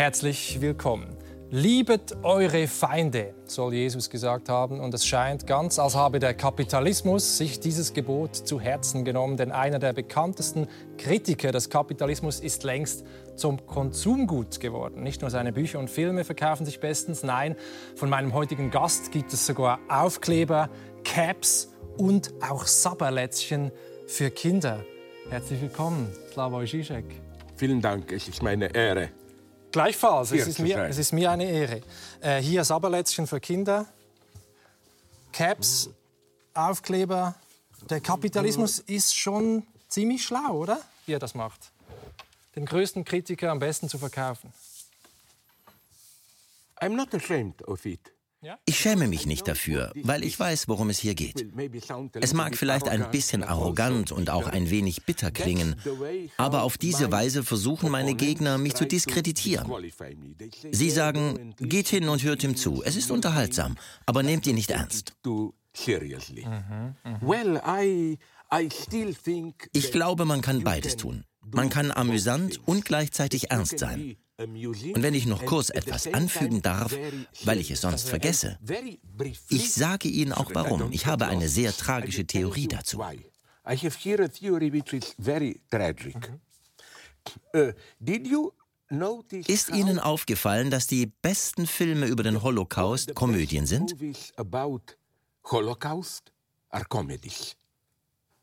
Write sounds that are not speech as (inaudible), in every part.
Herzlich willkommen. Liebet eure Feinde, soll Jesus gesagt haben. Und es scheint ganz, als habe der Kapitalismus sich dieses Gebot zu Herzen genommen. Denn einer der bekanntesten Kritiker des Kapitalismus ist längst zum Konsumgut geworden. Nicht nur seine Bücher und Filme verkaufen sich bestens, nein, von meinem heutigen Gast gibt es sogar Aufkleber, Caps und auch Sabberlätzchen für Kinder. Herzlich willkommen, Slavoj Žižek. Vielen Dank, es ist meine Ehre. Gleichfalls, es ist, mir, es ist, mir, eine Ehre. Äh, hier Sabberlätzchen für Kinder, Caps, Aufkleber. Der Kapitalismus ist schon ziemlich schlau, oder? Wie er das macht. Den größten Kritiker am besten zu verkaufen. I'm not ashamed of it. Ich schäme mich nicht dafür, weil ich weiß, worum es hier geht. Es mag vielleicht ein bisschen arrogant und auch ein wenig bitter klingen, aber auf diese Weise versuchen meine Gegner, mich zu diskreditieren. Sie sagen, geht hin und hört ihm zu, es ist unterhaltsam, aber nehmt ihn nicht ernst. Ich glaube, man kann beides tun. Man kann amüsant und gleichzeitig ernst sein. Und wenn ich noch kurz etwas anfügen darf, weil ich es sonst vergesse, ich sage Ihnen auch warum. Ich habe eine sehr tragische Theorie dazu. Ist Ihnen aufgefallen, dass die besten Filme über den Holocaust Komödien sind? Holocaust are comedies.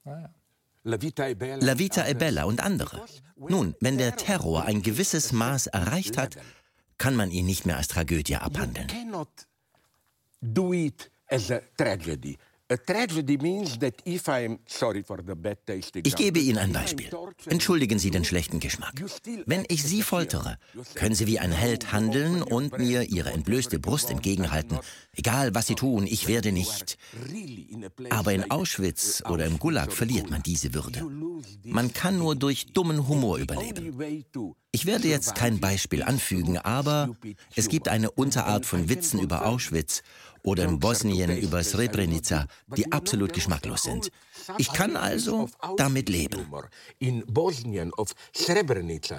Ah, ja. La Vita e Bella und andere. Nun, wenn der Terror ein gewisses Maß erreicht hat, kann man ihn nicht mehr als Tragödie abhandeln. Ich gebe Ihnen ein Beispiel. Entschuldigen Sie den schlechten Geschmack. Wenn ich Sie foltere, können Sie wie ein Held handeln und mir Ihre entblößte Brust entgegenhalten. Egal, was Sie tun, ich werde nicht. Aber in Auschwitz oder im Gulag verliert man diese Würde. Man kann nur durch dummen Humor überleben. Ich werde jetzt kein Beispiel anfügen, aber es gibt eine Unterart von Witzen über Auschwitz oder in Bosnien über Srebrenica, die absolut geschmacklos sind. Ich kann also damit leben. In Bosnien auf Srebrenica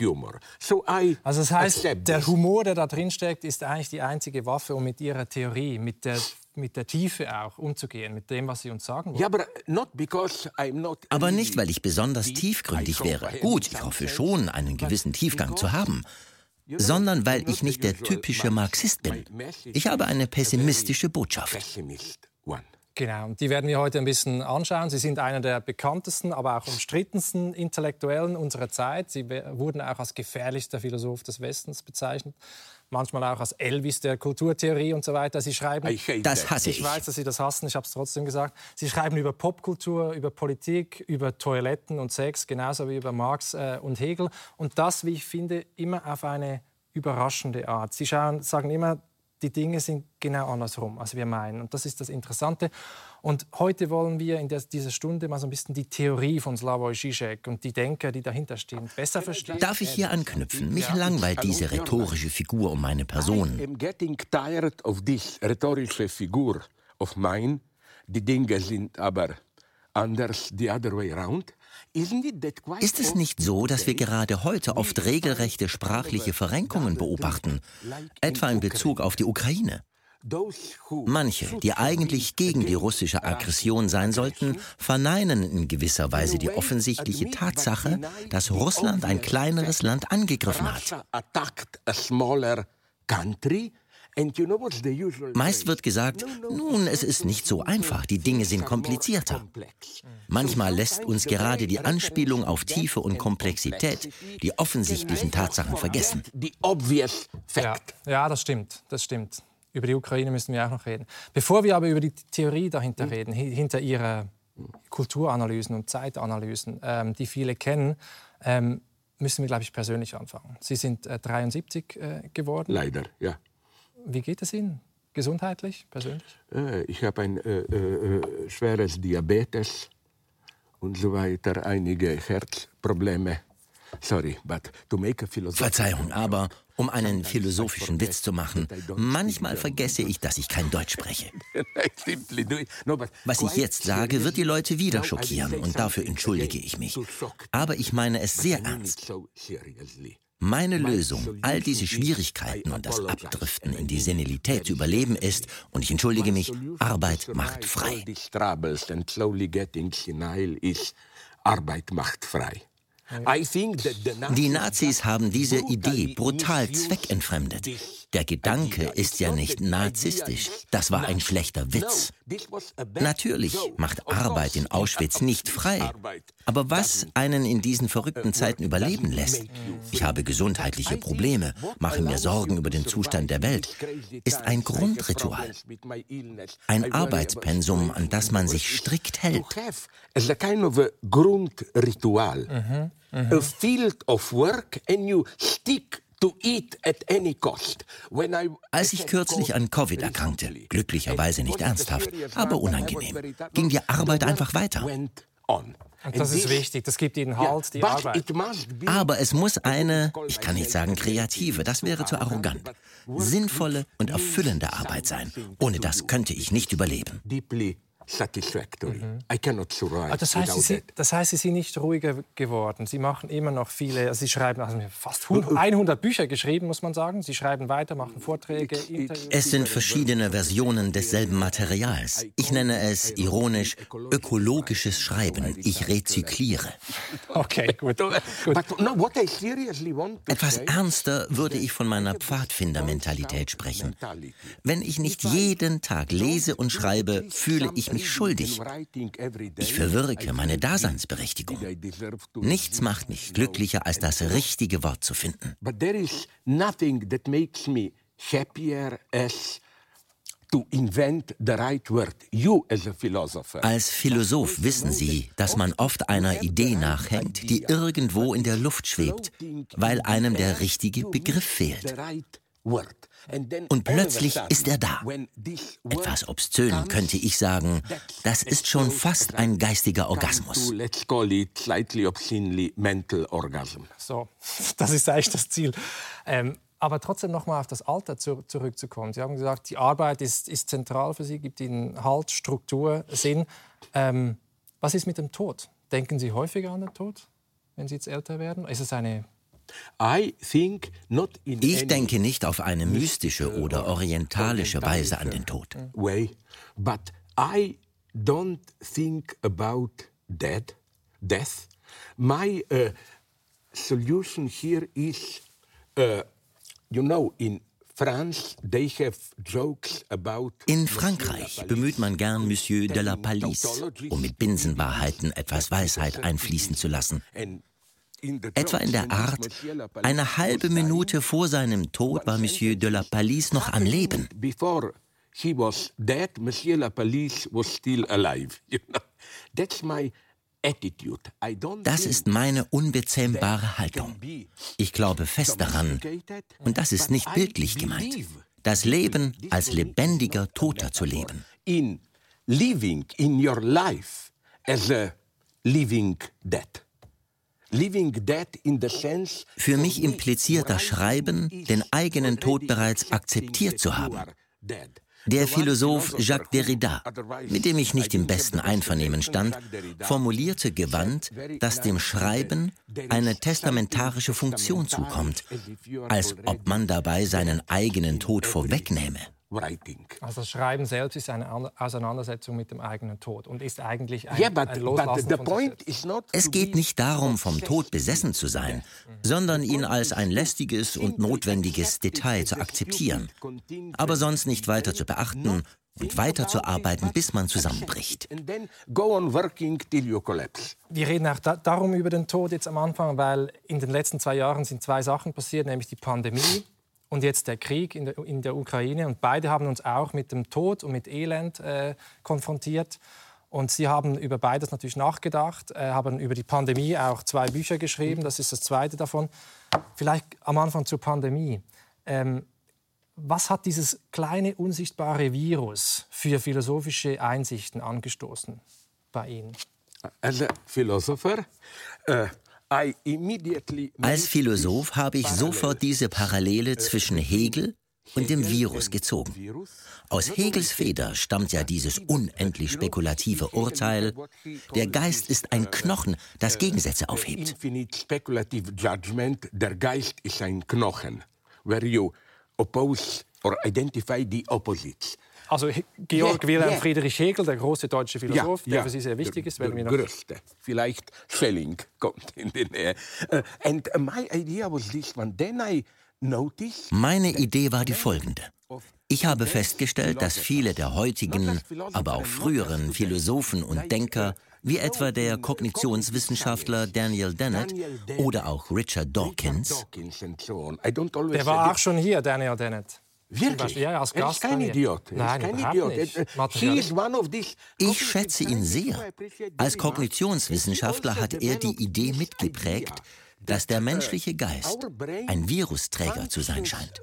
Humor. So I also das heißt, der Humor, der da drin steckt, ist eigentlich die einzige Waffe, um mit Ihrer Theorie, mit der mit der Tiefe auch umzugehen, mit dem, was Sie uns sagen wollen. Aber nicht, weil ich besonders tiefgründig wäre. Gut, ich hoffe schon, einen gewissen Tiefgang zu haben sondern weil ich nicht der typische Marxist bin. Ich habe eine pessimistische Botschaft. Genau, und die werden wir heute ein bisschen anschauen. Sie sind einer der bekanntesten, aber auch umstrittensten Intellektuellen unserer Zeit. Sie wurden auch als gefährlichster Philosoph des Westens bezeichnet manchmal auch als Elvis der Kulturtheorie und so weiter. Sie schreiben, das hasse ich. Ich weiß, dass Sie das hassen, ich habe es trotzdem gesagt. Sie schreiben über Popkultur, über Politik, über Toiletten und Sex, genauso wie über Marx äh, und Hegel. Und das, wie ich finde, immer auf eine überraschende Art. Sie schauen, sagen immer, die Dinge sind genau andersrum, als wir meinen. Und das ist das Interessante. Und heute wollen wir in dieser Stunde mal so ein bisschen die Theorie von Slavoj Žižek und die Denker, die dahinter stehen, besser verstehen. Darf ich hier anknüpfen? Mich langweilt diese rhetorische Figur um meine Person. I'm getting tired of this rhetorische Figur of mine. Die Dinge sind aber anders the other way around. Ist es nicht so, dass wir gerade heute oft regelrechte sprachliche Verrenkungen beobachten, etwa in Bezug auf die Ukraine? Manche, die eigentlich gegen die russische Aggression sein sollten, verneinen in gewisser Weise die offensichtliche Tatsache, dass Russland ein kleineres Land angegriffen hat. Meist wird gesagt, nun, es ist nicht so einfach, die Dinge sind komplizierter. Manchmal lässt uns gerade die Anspielung auf Tiefe und Komplexität die offensichtlichen Tatsachen vergessen. Ja, ja, das stimmt, das stimmt. Über die Ukraine müssen wir auch noch reden. Bevor wir aber über die Theorie dahinter reden, hinter ihrer Kulturanalysen und Zeitanalysen, ähm, die viele kennen, ähm, müssen wir, glaube ich, persönlich anfangen. Sie sind äh, 73 äh, geworden. Leider, ja. Wie geht es Ihnen? Gesundheitlich, persönlich? Äh, ich habe ein äh, äh, schweres Diabetes und so weiter, einige Herzprobleme. Sorry, but to make a Verzeihung, aber um einen philosophischen Witz zu machen, manchmal vergesse ich, dass ich kein Deutsch spreche. (laughs) Was ich jetzt sage, wird die Leute wieder schockieren und dafür entschuldige ich mich. Aber ich meine es sehr ernst. Meine Lösung, all diese Schwierigkeiten und das Abdriften in die Senilität zu überleben ist, und ich entschuldige mich, Arbeit macht frei. Arbeit macht frei. Die Nazis haben diese Idee brutal zweckentfremdet. Der Gedanke ist ja nicht narzisstisch. Das war ein schlechter Witz. Natürlich macht Arbeit in Auschwitz nicht frei. Aber was einen in diesen verrückten Zeiten überleben lässt, ich habe gesundheitliche Probleme, mache mir Sorgen über den Zustand der Welt, ist ein Grundritual. Ein Arbeitspensum, an das man sich strikt hält. Grundritual. Mhm. Mhm. A field of work and you stick als ich kürzlich an Covid erkrankte, glücklicherweise nicht ernsthaft, aber unangenehm, ging die Arbeit einfach weiter. Und das ist wichtig, das gibt Ihnen Halt, die Arbeit. Aber es muss eine, ich kann nicht sagen kreative, das wäre zu arrogant, sinnvolle und erfüllende Arbeit sein. Ohne das könnte ich nicht überleben satisfactory. Mhm. I cannot survive ah, das, heißt, Sie, das heißt, Sie sind nicht ruhiger geworden. Sie machen immer noch viele, also Sie schreiben also fast 100 Bücher geschrieben, muss man sagen. Sie schreiben weiter, machen Vorträge, Interviews. Es sind verschiedene Versionen desselben Materials. Ich nenne es ironisch ökologisches Schreiben. Ich rezykliere. Okay, gut. gut. Etwas ernster würde ich von meiner Pfadfindermentalität sprechen. Wenn ich nicht jeden Tag lese und schreibe, fühle ich mich schuldig. Ich verwirke meine Daseinsberechtigung. Nichts macht mich glücklicher, als das richtige Wort zu finden. But there is nothing that makes me happier as als Philosoph wissen Sie, dass man oft einer Idee nachhängt, die irgendwo in der Luft schwebt, weil einem der richtige Begriff fehlt. Und plötzlich ist er da. Etwas obszön könnte ich sagen, das ist schon fast ein geistiger Orgasmus. So, (laughs) das ist eigentlich das Ziel. Ähm, aber trotzdem noch mal auf das Alter zu, zurückzukommen. Sie haben gesagt, die Arbeit ist, ist, zentral für Sie, gibt Ihnen Halt, Struktur, Sinn. Ähm, was ist mit dem Tod? Denken Sie häufiger an den Tod, wenn Sie jetzt älter werden? Ist es eine ich denke nicht auf eine mystische oder orientalische Weise an den Tod. But I don't think about death. Death. My uh, solution here is, uh, you know, in in Frankreich bemüht man gern Monsieur de la Palisse, um mit Binsenwahrheiten etwas Weisheit einfließen zu lassen. Etwa in der Art, eine halbe Minute vor seinem Tod war Monsieur de la Palisse noch am Leben. (laughs) Das ist meine unbezähmbare Haltung. Ich glaube fest daran, und das ist nicht bildlich gemeint, das Leben als lebendiger Toter zu leben. In living in your life as a living dead. Für mich impliziert das Schreiben, den eigenen Tod bereits akzeptiert zu haben. Der Philosoph Jacques Derrida, mit dem ich nicht im besten Einvernehmen stand, formulierte gewandt, dass dem Schreiben eine testamentarische Funktion zukommt, als ob man dabei seinen eigenen Tod vorwegnähme. Also das Schreiben selbst ist eine Auseinandersetzung mit dem eigenen Tod und ist eigentlich ein, yeah, but, ein Loslassen but von Es geht nicht darum, vom Tod besessen zu sein, sondern ihn als ein lästiges und notwendiges Detail zu akzeptieren, aber sonst nicht weiter zu beachten und weiterzuarbeiten, bis man zusammenbricht. Wir reden auch da, darum über den Tod jetzt am Anfang, weil in den letzten zwei Jahren sind zwei Sachen passiert, nämlich die Pandemie und jetzt der Krieg in der, in der, Ukraine. Und beide haben uns auch mit dem Tod und mit Elend äh, konfrontiert. Und Sie haben über beides natürlich nachgedacht, äh, haben über die Pandemie auch zwei Bücher geschrieben. Das ist das zweite davon. Vielleicht am Anfang zur Pandemie. Ähm, was hat dieses kleine unsichtbare Virus für philosophische Einsichten angestoßen bei Ihnen? Als Philosopher äh, als Philosoph habe ich sofort diese Parallele zwischen Hegel, und dem Virus gezogen. Aus Hegels Feder stammt ja dieses unendlich spekulative Urteil, der Geist ist ein Knochen, das Gegensätze aufhebt. Der Geist ist ein Knochen, where you oppose or identify the opposites. Also Georg yeah, Wilhelm yeah. Friedrich Hegel, der große deutsche Philosoph, ja, der ja. für Sie sehr wichtig ist. Der, der größte. Vielleicht Schelling kommt in die Nähe. Uh, and my idea was this one. Then I noticed Meine Idee war die folgende. Ich habe festgestellt, dass viele der heutigen, aber auch früheren Philosophen und Denker, wie etwa der Kognitionswissenschaftler Daniel Dennett oder auch Richard Dawkins, der war auch schon hier, Daniel Dennett. Wirklich? Ja, als Gast. Er ist kein Idiot. Nein, kein Idiot. Nicht. Ich schätze ihn sehr. Als Kognitionswissenschaftler hat er die Idee mitgeprägt, dass der menschliche Geist ein Virusträger zu sein scheint.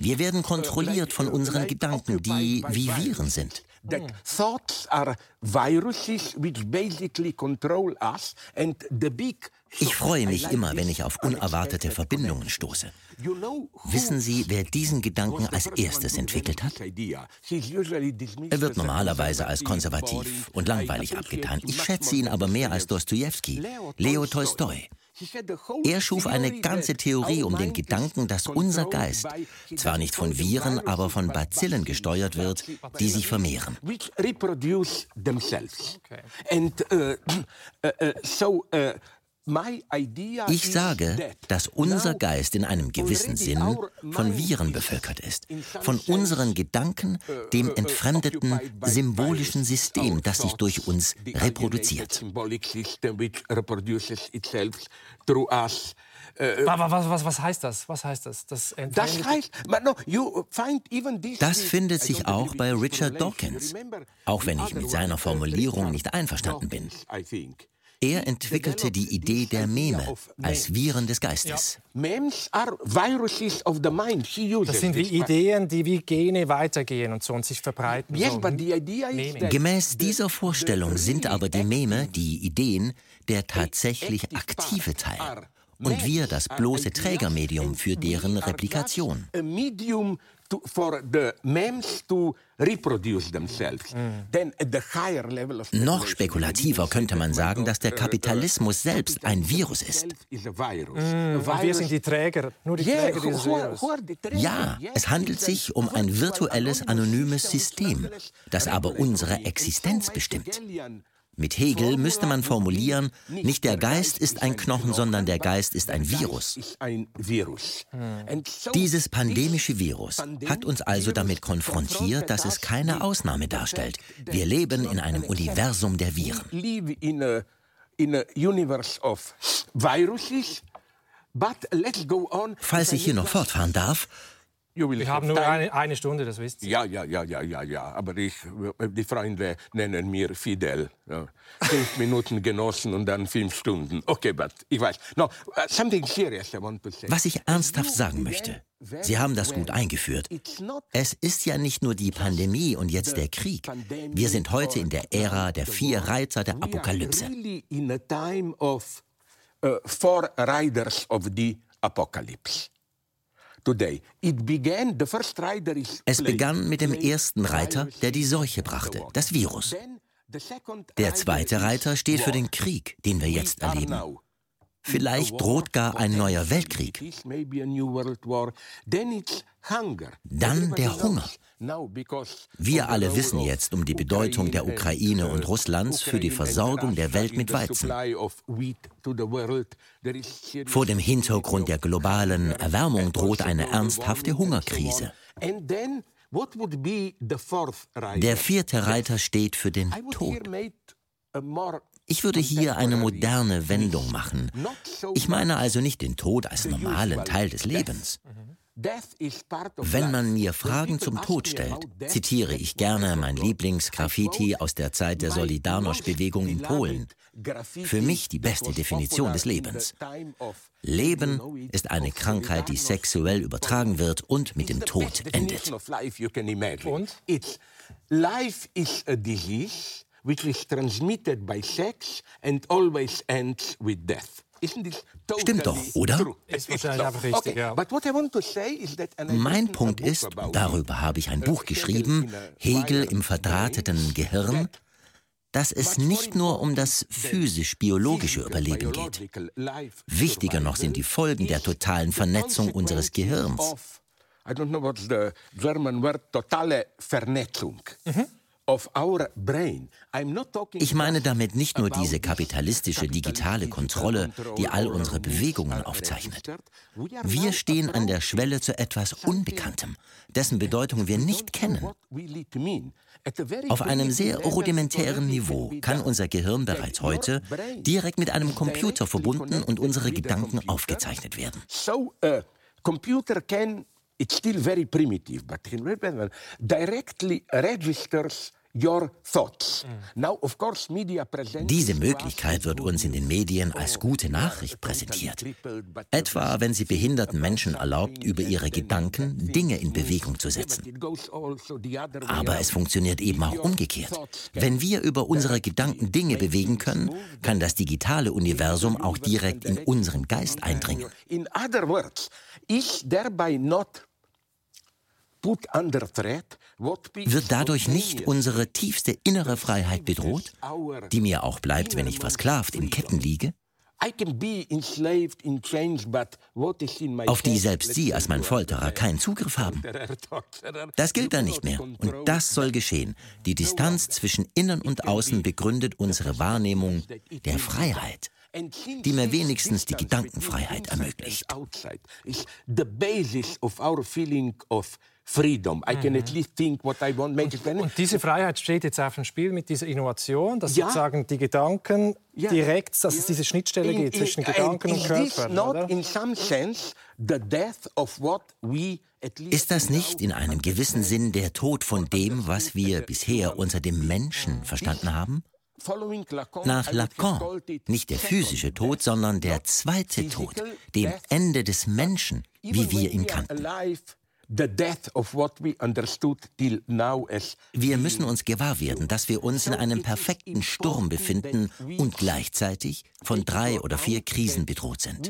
Wir werden kontrolliert von unseren Gedanken, die wie Viren sind. That thoughts are viruses which basically control us and the big ich freue mich immer, wenn ich auf unerwartete Verbindungen stoße. Wissen Sie, wer diesen Gedanken als erstes entwickelt hat? Er wird normalerweise als konservativ und langweilig abgetan. Ich schätze ihn aber mehr als Dostoevsky, Leo Tolstoi. Er schuf eine ganze Theorie um den Gedanken, dass unser Geist zwar nicht von Viren, aber von Bazillen gesteuert wird, die sich vermehren. Ich sage, dass unser Geist in einem gewissen Sinn von Viren bevölkert ist, von unseren Gedanken, dem entfremdeten symbolischen System, das sich durch uns reproduziert. Was, was, was, heißt das? Was heißt das? Das, das heißt, das findet sich auch bei Richard Dawkins, auch wenn ich mit seiner Formulierung nicht einverstanden bin. Er entwickelte die Idee der Meme als Viren des Geistes. Das sind wie Ideen, die wie Gene weitergehen und so und sich verbreiten. So. Gemäß dieser Vorstellung sind aber die Meme, die Ideen, der tatsächlich aktive Teil und wir das bloße Trägermedium für deren Replikation. To, for the memes to reproduce themselves. Mm. Then at the higher level of Noch spekulativer könnte man sagen, dass der Kapitalismus selbst ein Virus ist. Mm, wir sind die Träger, nur die Träger dieses Virus. Ja, es handelt sich um ein virtuelles, anonymes System, das aber unsere Existenz bestimmt. Mit Hegel müsste man formulieren, nicht der Geist ist ein Knochen, sondern der Geist ist ein Virus. Dieses pandemische Virus hat uns also damit konfrontiert, dass es keine Ausnahme darstellt. Wir leben in einem Universum der Viren. Falls ich hier noch fortfahren darf, wir haben nur eine, eine, Stunde, das wisst ihr. Ja, ja, ja, ja, ja, ja. Aber ich, die Freunde nennen mir Fidel. Ja. Fünf (laughs) Minuten genossen und dann fünf Stunden. Okay, but ich weiß. No, uh, something serious I want to say. Was ich ernsthaft sagen möchte, Sie haben das gut eingeführt. Es ist ja nicht nur die Pandemie und jetzt der Krieg. Wir sind heute in der Ära der vier Reiter der Apokalypse. Uh, four riders of the apocalypse. Es begann mit dem ersten Reiter, der die Seuche brachte, das Virus. Der zweite Reiter steht für den Krieg, den wir jetzt erleben. Vielleicht droht gar ein neuer Weltkrieg. Dann der Hunger. Wir alle wissen jetzt um die Bedeutung der Ukraine und Russlands für die Versorgung der Welt mit Weizen. Vor dem Hintergrund der globalen Erwärmung droht eine ernsthafte Hungerkrise. Der vierte Reiter steht für den Tod. Ich würde hier eine moderne Wendung machen. Ich meine also nicht den Tod als normalen Teil des Lebens. Wenn man mir Fragen zum Tod stellt, zitiere ich gerne mein Lieblingsgraffiti aus der Zeit der Solidarność-Bewegung in Polen. Für mich die beste Definition des Lebens. Leben ist eine Krankheit, die sexuell übertragen wird und mit dem Tod endet. Und? Life is a disease which is transmitted by sex and always ends with death. Stimmt doch, oder? Richtig, ja. Mein Punkt ist, darüber habe ich ein Buch geschrieben, Hegel im verdrahteten Gehirn, dass es nicht nur um das physisch-biologische Überleben geht. Wichtiger noch sind die Folgen der totalen Vernetzung unseres Gehirns. I don't know what's the German word, totale Vernetzung. Mhm. Ich meine damit nicht nur diese kapitalistische digitale Kontrolle, die all unsere Bewegungen aufzeichnet. Wir stehen an der Schwelle zu etwas Unbekanntem, dessen Bedeutung wir nicht kennen. Auf einem sehr rudimentären Niveau kann unser Gehirn bereits heute direkt mit einem Computer verbunden und unsere Gedanken aufgezeichnet werden. So, uh, computer can it's still very primitive, but directly registers diese Möglichkeit wird uns in den Medien als gute Nachricht präsentiert. Etwa, wenn sie behinderten Menschen erlaubt, über ihre Gedanken Dinge in Bewegung zu setzen. Aber es funktioniert eben auch umgekehrt. Wenn wir über unsere Gedanken Dinge bewegen können, kann das digitale Universum auch direkt in unseren Geist eindringen. In other words, is thereby not wird dadurch nicht unsere tiefste innere Freiheit bedroht, die mir auch bleibt, wenn ich versklavt in Ketten liege? Auf die selbst Sie als mein Folterer keinen Zugriff haben. Das gilt dann nicht mehr. Und das soll geschehen. Die Distanz zwischen Innen und Außen begründet unsere Wahrnehmung der Freiheit die mir wenigstens die Gedankenfreiheit ermöglicht. Freedom. I can at least think what I want. Make und, und diese Freiheit steht jetzt auf dem Spiel mit dieser Innovation, dass ja. sozusagen die Gedanken ja. direkt, dass ja. es diese Schnittstelle in, gibt zwischen in, Gedanken und Körper. Ist das nicht in einem gewissen Sinn der Tod von dem, was wir bisher unter dem Menschen verstanden haben? Nach Lacan nicht der physische Tod, sondern der zweite Tod, dem Ende des Menschen, wie wir ihn kannten. Wir müssen uns gewahr werden, dass wir uns in einem perfekten Sturm befinden und gleichzeitig von drei oder vier Krisen bedroht sind.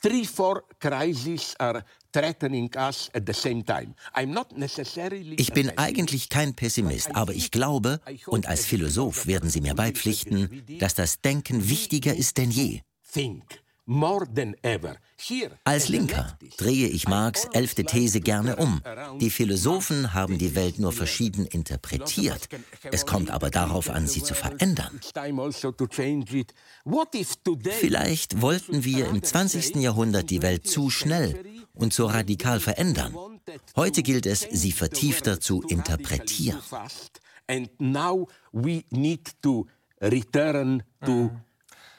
Three, four crises are threatening us at the same time. I'm not necessarily ich bin eigentlich kein Pessimist, aber ich glaube, und als Philosoph werden Sie mir beipflichten, dass das Denken wichtiger ist denn je. Think. Als Linker drehe ich Marx' elfte These gerne um. Die Philosophen haben die Welt nur verschieden interpretiert. Es kommt aber darauf an, sie zu verändern. Also Vielleicht wollten wir im 20. Jahrhundert die Welt zu schnell und zu radikal verändern. Heute gilt es, sie vertiefter zu interpretieren. And now we need to return to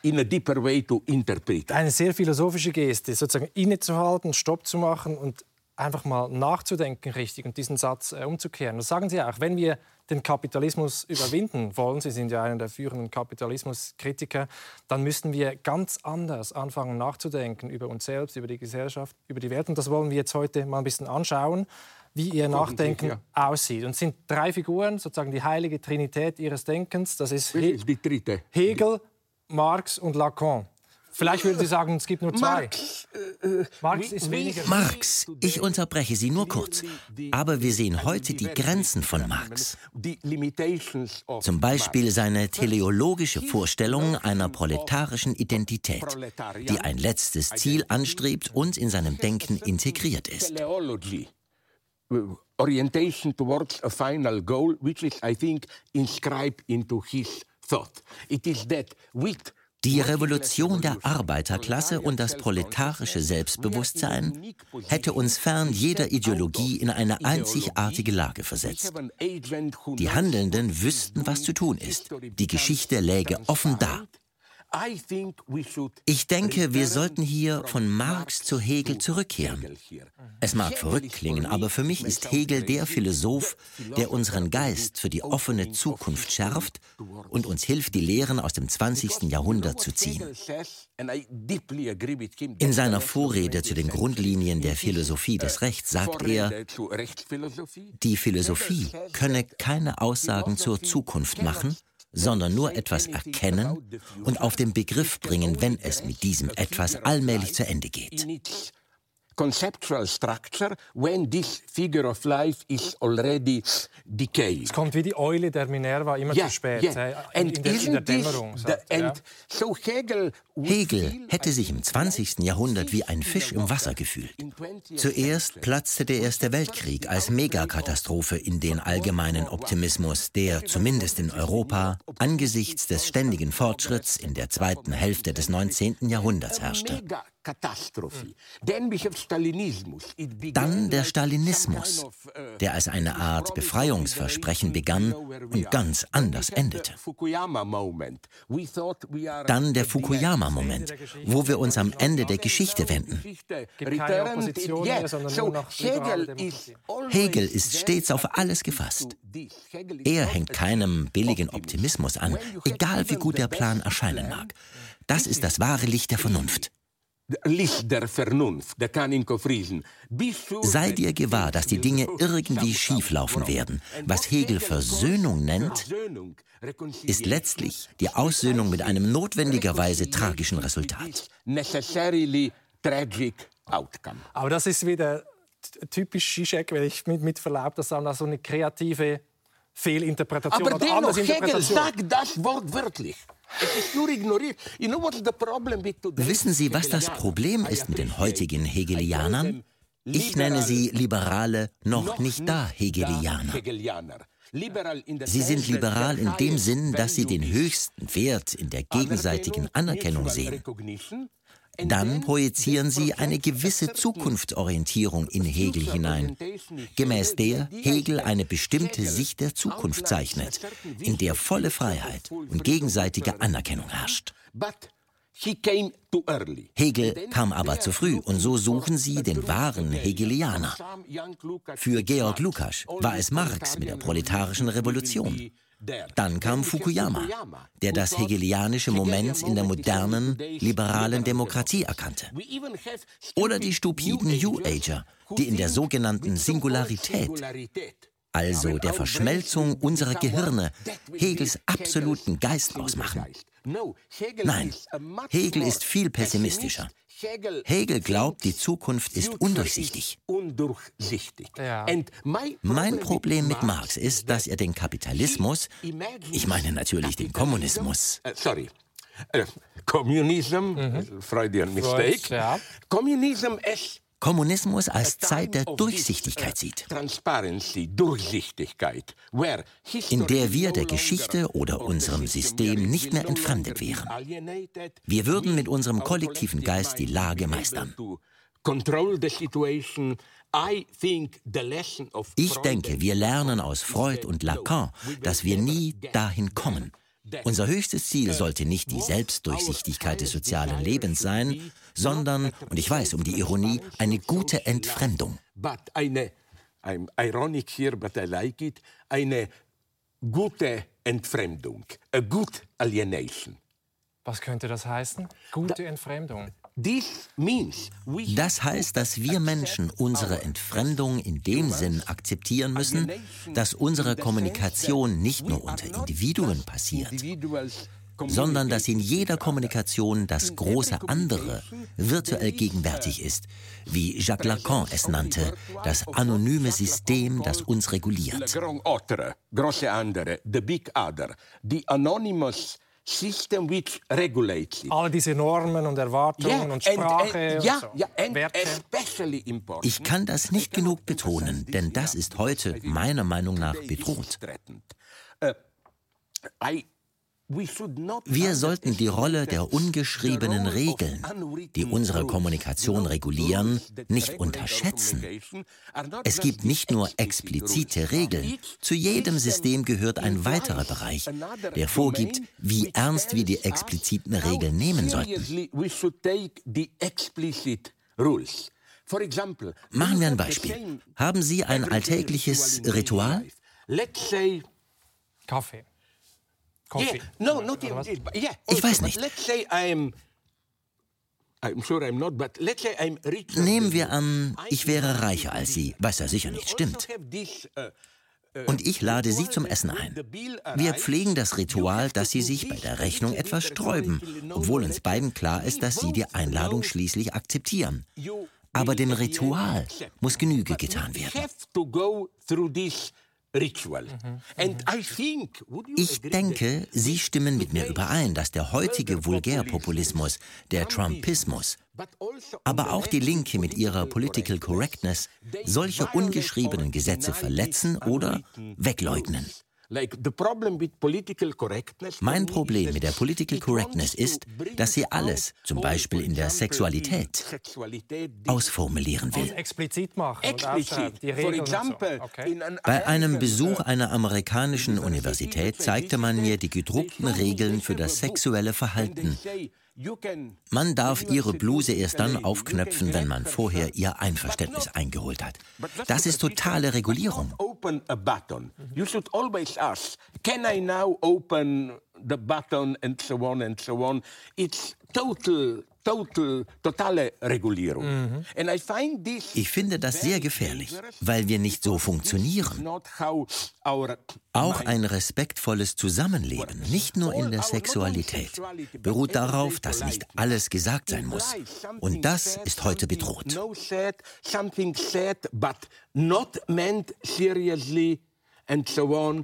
in a deeper way to interpret. Eine sehr philosophische Geste, sozusagen innezuhalten, Stopp zu machen und einfach mal nachzudenken richtig und diesen Satz äh, umzukehren. Das sagen Sie auch, wenn wir den Kapitalismus überwinden wollen, Sie sind ja einer der führenden Kapitalismuskritiker, dann müssen wir ganz anders anfangen nachzudenken über uns selbst, über die Gesellschaft, über die Welt. Und das wollen wir jetzt heute mal ein bisschen anschauen wie ihr Nachdenken ja. aussieht. Und es sind drei Figuren, sozusagen die heilige Trinität ihres Denkens. Das ist He Hegel, Marx und Lacan. Vielleicht würden Sie sagen, es gibt nur zwei. Marx, äh, Marx ist weniger. Marx, ich unterbreche Sie nur kurz. Aber wir sehen heute die Grenzen von Marx. Zum Beispiel seine teleologische Vorstellung einer proletarischen Identität, die ein letztes Ziel anstrebt und in seinem Denken integriert ist. Orientation towards a final goal, which is, I think, inscribed into his die Revolution der Arbeiterklasse und das proletarische Selbstbewusstsein hätte uns fern jeder Ideologie in eine einzigartige Lage versetzt. Die Handelnden wüssten, was zu tun ist. Die Geschichte läge offen da. Ich denke, wir sollten hier von Marx zu Hegel zurückkehren. Es mag verrückt klingen, aber für mich ist Hegel der Philosoph, der unseren Geist für die offene Zukunft schärft und uns hilft, die Lehren aus dem 20. Jahrhundert zu ziehen. In seiner Vorrede zu den Grundlinien der Philosophie des Rechts sagt er, die Philosophie könne keine Aussagen zur Zukunft machen, sondern nur etwas erkennen und auf den Begriff bringen, wenn es mit diesem etwas allmählich zu Ende geht conceptual structure when this figure of life is already decaying. Es kommt wie die Eule der Minerva immer yeah, zu spät, yeah. in, in, der, in der Dämmerung. Sagt, the, ja. so Hegel, Hegel hätte sich im 20. Jahrhundert wie ein Fisch im Wasser gefühlt. Zuerst platzte der Erste Weltkrieg als Megakatastrophe in den allgemeinen Optimismus, der zumindest in Europa angesichts des ständigen Fortschritts in der zweiten Hälfte des 19. Jahrhunderts herrschte. Dann der Stalinismus, der als eine Art Befreiungsversprechen begann und ganz anders endete. Dann der Fukuyama-Moment, wo wir uns am Ende der Geschichte wenden. Hegel ist stets auf alles gefasst. Er hängt keinem billigen Optimismus an, egal wie gut der Plan erscheinen mag. Das ist das wahre Licht der Vernunft. Licht der Vernunft, der kann ihn friesen. Sei dir gewahr, dass die Dinge irgendwie schieflaufen werden. Was Hegel Versöhnung nennt, ist letztlich die Aussöhnung mit einem notwendigerweise tragischen Resultat. Aber das ist wieder typisch Zizek, wenn ich mit, mit Verlaub das sagen, so eine kreative Fehlinterpretation Aber dennoch, Hegel sagt das wortwörtlich. Wissen Sie, was das Problem ist mit den heutigen Hegelianern? Ich nenne sie liberale, noch nicht da Hegelianer. Sie sind liberal in dem Sinn, dass sie den höchsten Wert in der gegenseitigen Anerkennung sehen. Dann projizieren sie eine gewisse Zukunftsorientierung in Hegel hinein, gemäß der Hegel eine bestimmte Sicht der Zukunft zeichnet, in der volle Freiheit und gegenseitige Anerkennung herrscht. Hegel kam aber zu früh und so suchen sie den wahren Hegelianer. Für Georg Lukács war es Marx mit der proletarischen Revolution. Dann kam Fukuyama, der das hegelianische Moment in der modernen, liberalen Demokratie erkannte. Oder die stupiden New Ager, die in der sogenannten Singularität, also der Verschmelzung unserer Gehirne, Hegels absoluten Geist ausmachen. Nein, Hegel ist viel pessimistischer. Hegel glaubt, die Zukunft ist undurchsichtig. Mein Problem mit Marx ist, dass er den Kapitalismus, ich meine natürlich den Kommunismus, uh, sorry, uh, Communism, mhm. Freudian mistake. Communism ist Kommunismus als Zeit der Durchsichtigkeit sieht, in der wir der Geschichte oder unserem System nicht mehr entfremdet wären. Wir würden mit unserem kollektiven Geist die Lage meistern. Ich denke, wir lernen aus Freud und Lacan, dass wir nie dahin kommen. Unser höchstes Ziel sollte nicht die Selbstdurchsichtigkeit des sozialen Lebens sein, sondern, und ich weiß um die Ironie, eine gute Entfremdung. Eine, I'm ironic here, but I like it, eine gute Entfremdung, a good alienation. Was könnte das heißen? Gute Entfremdung. Das heißt, dass wir Menschen unsere Entfremdung in dem Sinn akzeptieren müssen, dass unsere Kommunikation nicht nur unter Individuen passiert, sondern dass in jeder Kommunikation das große andere virtuell gegenwärtig ist, wie Jacques Lacan es nannte, das anonyme System, das uns reguliert. System which regulates it. All diese Normen und Erwartungen yeah, und Sprache and, and, yeah, yeah, and especially important. Ich kann das nicht genug betonen, denn das ist heute meiner Meinung nach bedroht. Uh, I wir sollten die Rolle der ungeschriebenen Regeln, die unsere Kommunikation regulieren, nicht unterschätzen. Es gibt nicht nur explizite Regeln. Zu jedem System gehört ein weiterer Bereich, der vorgibt, wie ernst wir die expliziten Regeln nehmen sollten. Machen wir ein Beispiel. Haben Sie ein alltägliches Ritual? Kaffee. Coffee. Yeah, no, not even. Yeah, ich weiß nicht. Let's say I'm Nehmen wir an, ich wäre reicher als Sie, was ja sicher nicht stimmt. Uh, und ich lade Sie zum Essen ein. Wir pflegen das Ritual, dass Sie sich bei der Rechnung etwas sträuben, obwohl uns beiden klar ist, dass Sie die Einladung schließlich akzeptieren. Aber dem Ritual muss Genüge getan werden. Ich denke, Sie stimmen mit mir überein, dass der heutige Vulgärpopulismus, der Trumpismus, aber auch die Linke mit ihrer Political Correctness solche ungeschriebenen Gesetze verletzen oder wegleugnen. Mein Problem mit der Political Correctness ist, dass sie alles, zum Beispiel in der Sexualität, ausformulieren will. Explizit machen. Bei einem Besuch einer amerikanischen Universität zeigte man mir die gedruckten Regeln für das sexuelle Verhalten man darf ihre Bluse erst dann aufknöpfen, wenn man vorher ihr Einverständnis eingeholt hat. Das ist totale Regulierung. Total total, totale Regulierung. Mhm. Ich finde das sehr gefährlich, weil wir nicht so funktionieren. Auch ein respektvolles Zusammenleben, nicht nur in der Sexualität, beruht darauf, dass nicht alles gesagt sein muss. Und das ist heute bedroht.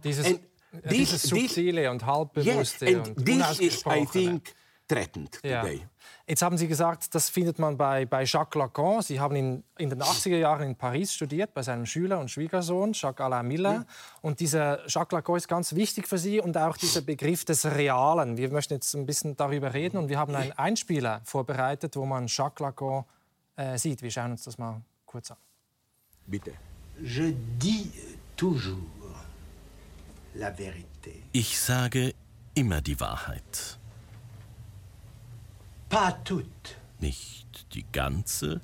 Dieses, dieses subtile und halbbewusste yes, und unausgesprochene threatened ja. today. Jetzt haben Sie gesagt, das findet man bei, bei Jacques Lacan. Sie haben in, in den 80er Jahren in Paris studiert, bei seinem Schüler und Schwiegersohn, Jacques Alain Miller. Ja. Und dieser Jacques Lacan ist ganz wichtig für Sie und auch dieser Begriff des Realen. Wir möchten jetzt ein bisschen darüber reden und wir haben einen Einspieler vorbereitet, wo man Jacques Lacan äh, sieht. Wir schauen uns das mal kurz an. Bitte. Je dis toujours la vérité. Ich sage immer die Wahrheit. Nicht die ganze,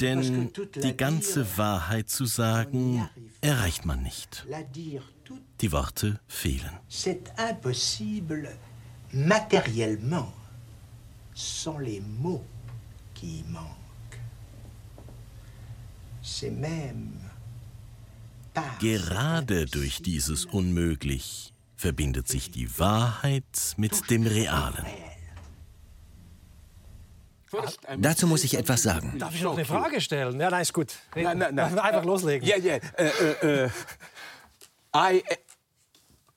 denn die ganze Wahrheit zu sagen, erreicht man nicht. Die Worte fehlen. C'est impossible matériellement sans les mots qui manquent. C'est même Gerade durch dieses Unmöglich verbindet sich die Wahrheit mit dem Realen. Dazu muss ich etwas sagen. Darf ich noch eine Frage stellen? Ja, nein, ist gut. Nein, nein, nein. Einfach loslegen. Ja, ja. Äh, äh, äh,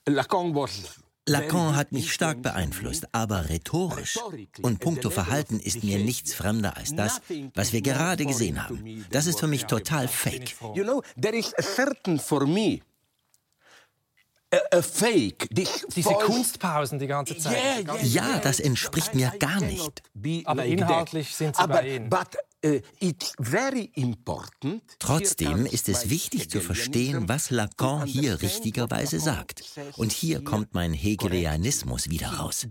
Lacan was Lacan hat mich stark beeinflusst, aber rhetorisch und puncto Verhalten ist mir nichts fremder als das, was wir gerade gesehen haben. Das ist für mich total fake. You know, there is a certain for me a fake. Diese Kunstpausen die ganze Zeit. Yeah, yeah, ja, das entspricht mir gar nicht. Aber inhaltlich sind sie bei Ihnen. Uh, Trotzdem ist es wichtig zu verstehen, was Lacan hier richtigerweise sagt. Und hier kommt mein Hegelianismus wieder raus.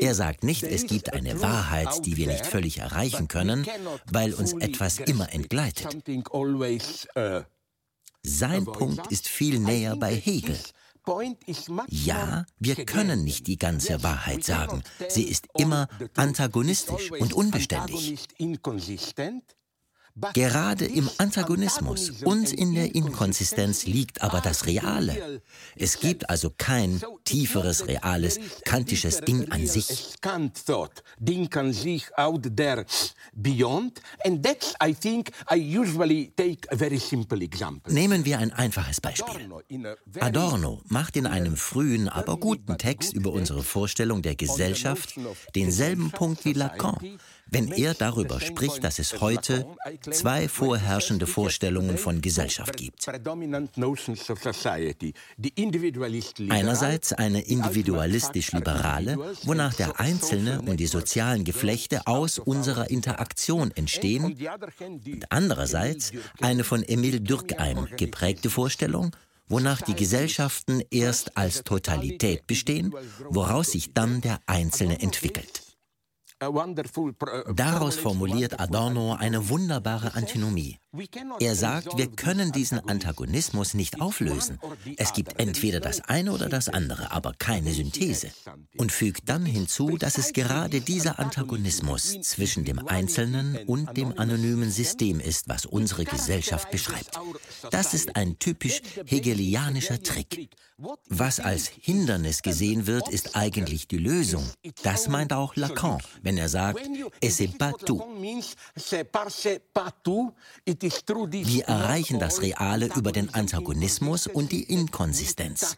Er sagt nicht, es gibt eine Wahrheit, die wir nicht völlig erreichen können, weil uns etwas immer entgleitet. Uh, Sein Punkt ist viel näher bei Hegel. Ja, wir können nicht die ganze Wahrheit sagen. Sie ist immer antagonistisch und unbeständig. Gerade im Antagonismus und in der Inkonsistenz liegt aber das Reale. Es gibt also kein tieferes, reales, kantisches Ding an sich. Ding an sich out there beyond. And that's, I think, I usually take a very simple example. Nehmen wir ein einfaches Beispiel. Adorno macht in einem frühen, aber guten Text über unsere Vorstellung der Gesellschaft denselben Punkt wie Lacan wenn er darüber spricht, dass es heute zwei vorherrschende Vorstellungen von Gesellschaft gibt. Einerseits eine individualistisch-liberale, wonach der Einzelne und die sozialen Geflechte aus unserer Interaktion entstehen, und andererseits eine von Emile Durkheim geprägte Vorstellung, wonach die Gesellschaften erst als Totalität bestehen, woraus sich dann der Einzelne entwickelt. Uh, Daraus formuliert Adorno eine wunderbare Antinomie. Er sagt, wir können diesen Antagonismus nicht auflösen. Es gibt entweder das eine oder das andere, aber keine Synthese. Und fügt dann hinzu, dass es gerade dieser Antagonismus zwischen dem Einzelnen und dem anonymen System ist, was unsere Gesellschaft beschreibt. Das ist ein typisch hegelianischer Trick. Was als Hindernis gesehen wird, ist eigentlich die Lösung. Das meint auch Lacan, wenn er sagt, es est pas tout. Wir erreichen das Reale über den Antagonismus und die Inkonsistenz.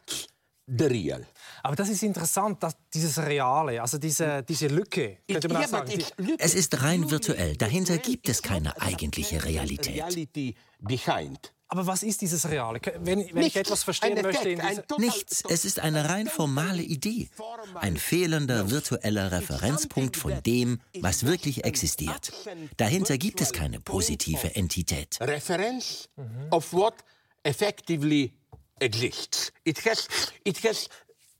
Aber das ist interessant, dass dieses Reale, also diese, diese Lücke, könnte man auch sagen. Es ist rein virtuell. Dahinter gibt es keine eigentliche Realität. Aber was ist dieses Reale? Wenn, wenn ich etwas verstehen möchte... In Nichts. Es ist eine rein formale Idee. Ein fehlender virtueller Referenzpunkt von dem, was wirklich existiert. Dahinter gibt es keine positive Entität. Referenz of what effectively exists. It has, it has,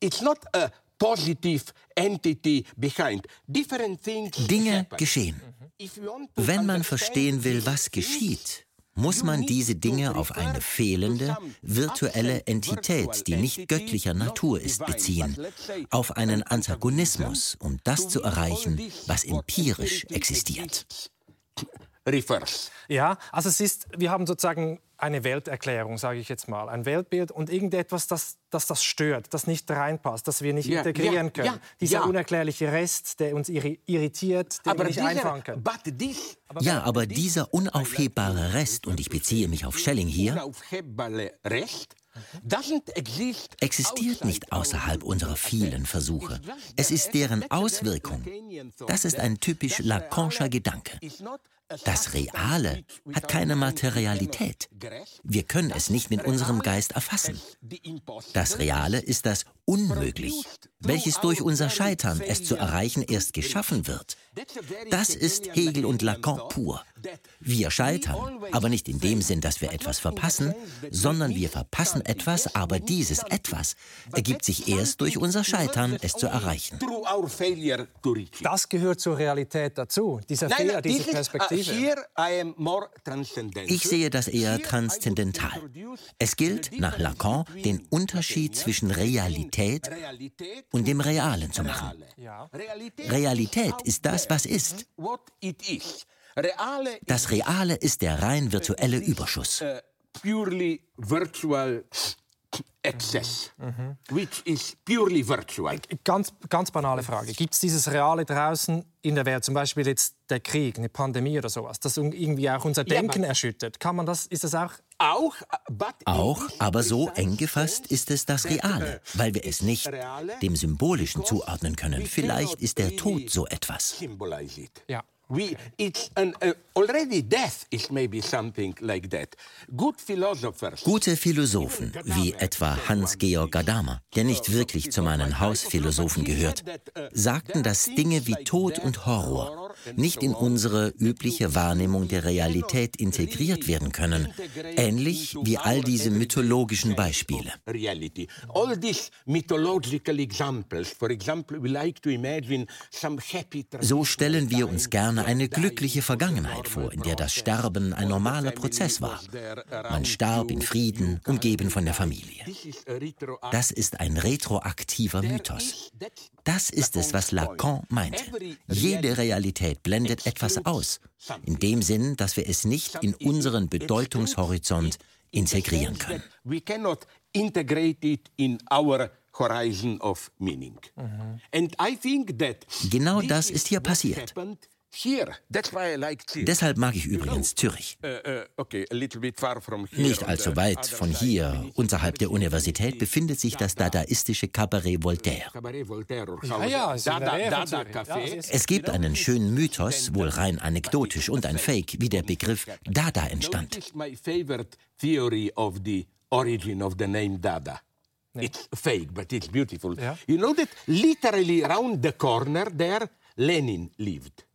it's not a positive entity behind. Different things Dinge happen. geschehen. If you want to Wenn man understand verstehen will, was geschieht, muss man diese Dinge auf eine fehlende, virtuelle Entität, die nicht göttlicher Natur ist, beziehen, auf einen Antagonismus, um das zu erreichen, was empirisch existiert. Ja, also es ist, wir haben sozusagen eine Welterklärung, sage ich jetzt mal, ein Weltbild und irgendetwas, das, das das stört, das nicht reinpasst, das wir nicht Ja, integrieren ja, können. ja, Dieser ja. unerklärliche Rest, der uns irri- irritiert, den wir Aber nicht dieser, einfangen können. but this Ja, aber dieser unaufhebbare Rest, und ich beziehe mich auf Schelling hier, existiert nicht außerhalb unserer vielen Versuche. Es ist deren Auswirkung. Das ist ein typisch Lacanischer Gedanke. Das Reale hat keine Materialität. Wir können es nicht mit unserem Geist erfassen. Das Reale ist das Unmöglich, welches durch unser Scheitern, es zu erreichen, erst geschaffen wird. Das ist Hegel und Lacan pur. Wir scheitern, aber nicht in dem Sinn, dass wir etwas verpassen, sondern wir verpassen etwas, aber dieses Etwas ergibt sich erst durch unser Scheitern, es zu erreichen. Das gehört zur Realität dazu, dieser Fehler, diese Perspektive. Ich sehe das eher transzendental. Es gilt, nach Lacan, den Unterschied zwischen Realität und dem Realen zu machen. Realität, ist das, was ist. Das Reale ist der rein virtuelle Überschuss. Uh, purely virtual excess, which is purely virtual. Ganz, ganz banale Frage. Gibt es dieses Reale draußen in der Welt, zum Beispiel jetzt der Krieg, eine Pandemie oder sowas, das irgendwie auch unser Ja, Denken aber- erschüttert? Kann man das, ist das auch Auch, but in Auch, aber so eng gefasst ist es das Reale, weil wir es nicht dem Symbolischen zuordnen können. Vielleicht ist der Tod so etwas. Ja. We, it's an, uh, already death is maybe something like that. Good philosophers. Gute Philosophen, wie etwa Hans-Georg Gadamer, der nicht wirklich zu meinen Hausphilosophen gehört, sagten, dass Dinge wie Tod und Horror nicht in unsere übliche Wahrnehmung der Realität integriert werden können, ähnlich wie all diese mythologischen Beispiele. So stellen wir uns gerne eine glückliche Vergangenheit vor, in der das Sterben ein normaler Prozess war. Man starb in Frieden, umgeben von der Familie. Das ist ein retroaktiver Mythos. Das ist es, was Lacan meinte. Jede Realität blendet etwas aus, in dem Sinn, dass wir es nicht in unseren Bedeutungshorizont integrieren können. That Genau das is ist hier passiert. Happened Here. That's why I like Zürich. Deshalb mag ich übrigens Zürich. Okay, a little bit far from here Nicht allzu weit von hier, unterhalb der Universität, befindet sich das dadaistische Cabaret Voltaire. Es gibt einen schönen Mythos, wohl rein anekdotisch und ein Fake, wie der Begriff Dada entstand. This is my favorite theory of the origin of the name Dada. It's fake, but it's beautiful. Yeah. You know that literally around the corner there, Lenin lived.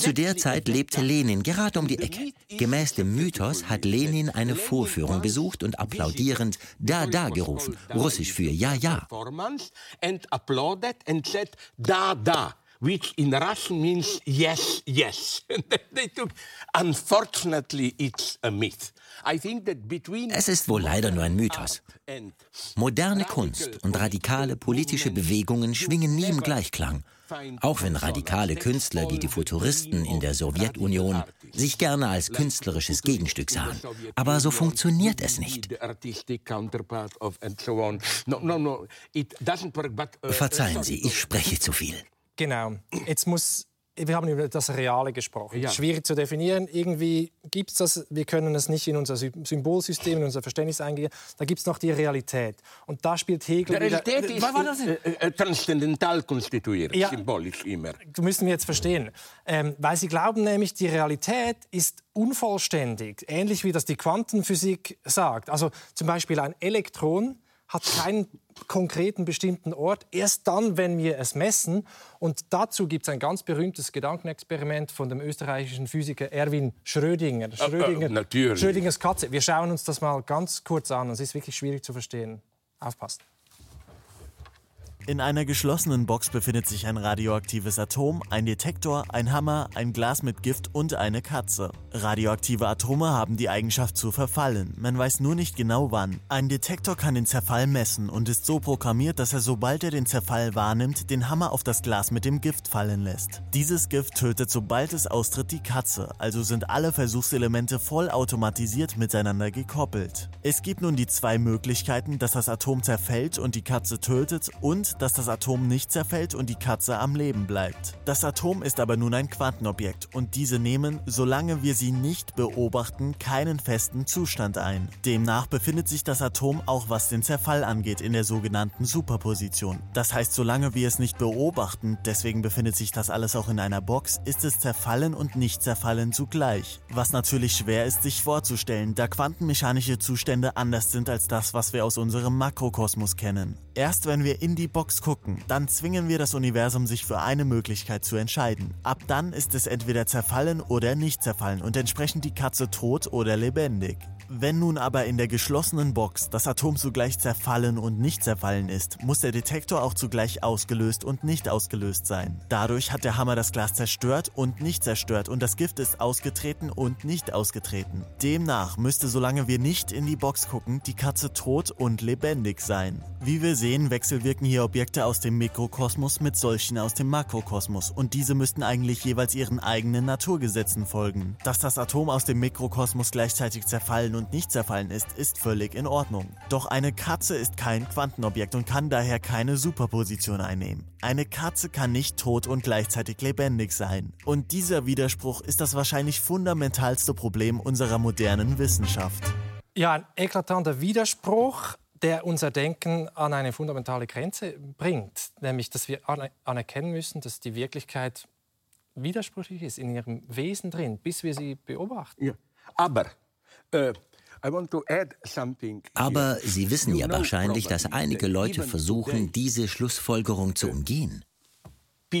Zu der Zeit lebte Lenin gerade um die Ecke. Gemäß dem Mythos hat Lenin eine Vorführung besucht und applaudierend Dada gerufen, russisch für Ja, ja. Performance and applauded and said Dada, which in Russian means yes, yes. (laughs) they took, unfortunately, it's a myth. Es ist wohl leider nur ein Mythos. Moderne Kunst und radikale politische Bewegungen schwingen nie im Gleichklang. Auch wenn radikale Künstler wie die Futuristen in der Sowjetunion sich gerne als künstlerisches Gegenstück sahen. Aber so funktioniert es nicht. Verzeihen Sie, ich spreche zu viel. Genau. Jetzt muss wir haben über das Reale gesprochen. Ja. Schwierig zu definieren. Irgendwie gibt es das, wir können es nicht in unser Symbolsystem, in unser Verständnis eingehen. Da gibt es noch die Realität. Und da spielt Hegel. Die Realität wieder, ist was war das? Äh, äh, transzendental konstituiert, ja, symbolisch immer. Du müssen wir jetzt verstehen. Ähm, weil sie glauben nämlich, die Realität ist unvollständig. Ähnlich wie das die Quantenphysik sagt. Also zum Beispiel ein Elektron hat keinen konkreten bestimmten Ort. Erst dann, wenn wir es messen. Und dazu gibt es ein ganz berühmtes Gedankenexperiment von dem österreichischen Physiker Erwin Schrödinger. Schrödinger äh, äh, Schrödingers Katze. Wir schauen uns das mal ganz kurz an. Es ist wirklich schwierig zu verstehen. Aufpassen. In einer geschlossenen Box befindet sich ein radioaktives Atom, ein Detektor, ein Hammer, ein Glas mit Gift und eine Katze. Radioaktive Atome haben die Eigenschaft zu verfallen, man weiß nur nicht genau wann. Ein Detektor kann den Zerfall messen und ist so programmiert, dass er sobald er den Zerfall wahrnimmt, den Hammer auf das Glas mit dem Gift fallen lässt. Dieses Gift tötet sobald es austritt die Katze, also sind alle Versuchselemente vollautomatisiert miteinander gekoppelt. Es gibt nun die zwei Möglichkeiten, dass das Atom zerfällt und die Katze tötet und dass das Atom nicht zerfällt und die Katze am Leben bleibt. Das Atom ist aber nun ein Quantenobjekt und diese nehmen, solange wir sie nicht beobachten, keinen festen Zustand ein. Demnach befindet sich das Atom auch was den Zerfall angeht in der sogenannten Superposition. Das heißt, solange wir es nicht beobachten, deswegen befindet sich das alles auch in einer Box, ist es zerfallen und nicht zerfallen zugleich. Was natürlich schwer ist sich vorzustellen, da quantenmechanische Zustände anders sind als das, was wir aus unserem Makrokosmos kennen. Erst wenn wir in die Box gucken, dann zwingen wir das Universum sich für eine Möglichkeit zu entscheiden. Ab dann ist es entweder zerfallen oder nicht zerfallen und entsprechend die Katze tot oder lebendig. Wenn nun aber in der geschlossenen Box das Atom zugleich zerfallen und nicht zerfallen ist, muss der Detektor auch zugleich ausgelöst und nicht ausgelöst sein. Dadurch hat der Hammer das Glas zerstört und nicht zerstört und das Gift ist ausgetreten und nicht ausgetreten. Demnach müsste, solange wir nicht in die Box gucken, die Katze tot und lebendig sein. Wie wir sehen, wechselwirken hier Objekte aus dem Mikrokosmos mit solchen aus dem Makrokosmos und diese müssten eigentlich jeweils ihren eigenen Naturgesetzen folgen. Dass das Atom aus dem Mikrokosmos gleichzeitig zerfallen und nicht zerfallen ist, ist völlig in Ordnung. Doch eine Katze ist kein Quantenobjekt und kann daher keine Superposition einnehmen. Eine Katze kann nicht tot und gleichzeitig lebendig sein. Und dieser Widerspruch ist das wahrscheinlich fundamentalste Problem unserer modernen Wissenschaft. Ja, ein eklatanter Widerspruch, der unser Denken an eine fundamentale Grenze bringt, nämlich dass wir anerkennen müssen, dass die Wirklichkeit widersprüchlich ist in ihrem Wesen drin, bis wir sie beobachten. Ja. Aber äh, aber Sie wissen ja wahrscheinlich, dass einige Leute versuchen, diese Schlussfolgerung zu umgehen. To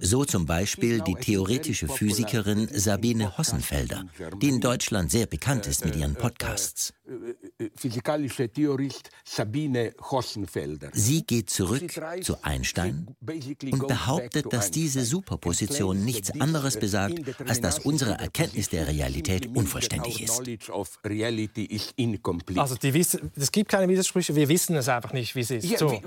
so zum Beispiel die theoretische Physikerin Sabine Hossenfelder, die in Deutschland sehr bekannt ist mit ihren Podcasts. Physikalische Theorist Sabine Hossenfelder. Sie geht zurück zu Einstein und behauptet, dass diese Superposition nichts anderes besagt, als dass unsere Erkenntnis der Realität unvollständig ist. Also die, es gibt keine Widersprüche, wir wissen es einfach nicht, wie es ist. So,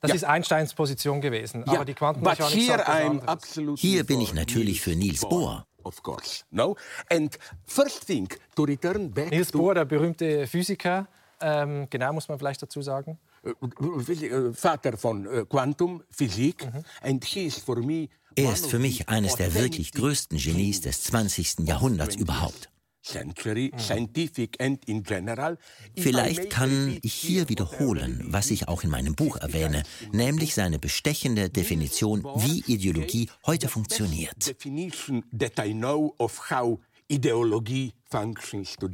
das ist Einstein Einsteins Position gewesen. Aber die Quantenmechanik hier, sagt hier bin ich natürlich für Niels Bohr. Of course. No? And first thing, to return back Niels Bohr, der berühmte Physiker, ähm, genau muss man vielleicht dazu sagen. Äh, äh, Vater von äh, Quantumphysik. Mhm. And he is for me er ist für mich eines der wirklich größten Genies des 20. Jahrhunderts überhaupt. Vielleicht kann ich hier wiederholen, was ich auch in meinem Buch erwähne, nämlich seine bestechende Definition, wie Ideologie heute funktioniert. Ideologie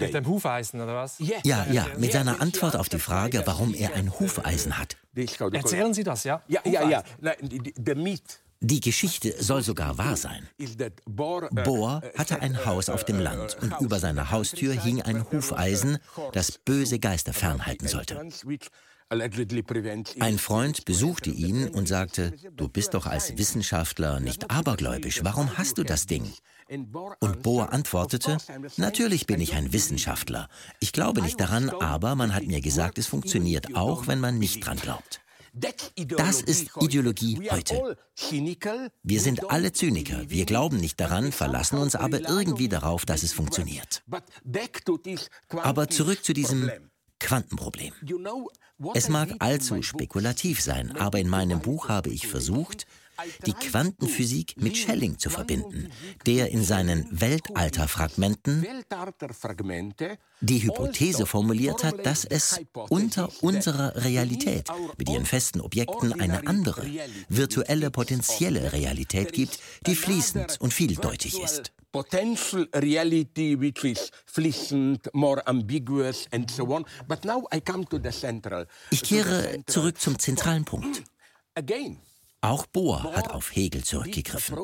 Mit dem Hufeisen, oder was? Ja, ja, mit seiner Antwort auf die Frage, warum er ein Hufeisen hat. Erzählen Sie das, ja? Ja, ja, ja. Der Miet die Geschichte soll sogar wahr sein. Bohr hatte ein Haus auf dem Land und über seiner Haustür hing ein Hufeisen, das böse Geister fernhalten sollte. Ein Freund besuchte ihn und sagte, du bist doch als Wissenschaftler nicht abergläubisch, warum hast du das Ding? Und Bohr antwortete, natürlich bin ich ein Wissenschaftler. Ich glaube nicht daran, aber man hat mir gesagt, es funktioniert auch, wenn man nicht dran glaubt. Das ist Ideologie heute. Wir sind alle Zyniker. Wir glauben nicht daran, verlassen uns aber irgendwie darauf, dass es funktioniert. Aber zurück zu diesem Quantenproblem. Es mag allzu spekulativ sein, aber in meinem Buch habe ich versucht, die Quantenphysik mit Schelling zu verbinden, der in seinen Weltalterfragmenten die Hypothese formuliert hat, dass es unter unserer Realität mit ihren festen Objekten eine andere, virtuelle, potenzielle Realität gibt, die fließend und vieldeutig ist. Potential reality which is fließend, more ambiguous and so on. But now I come to the central. Ich kehre zurück zum zentralen Punkt. Again, auch Bohr hat auf Hegel zurückgegriffen.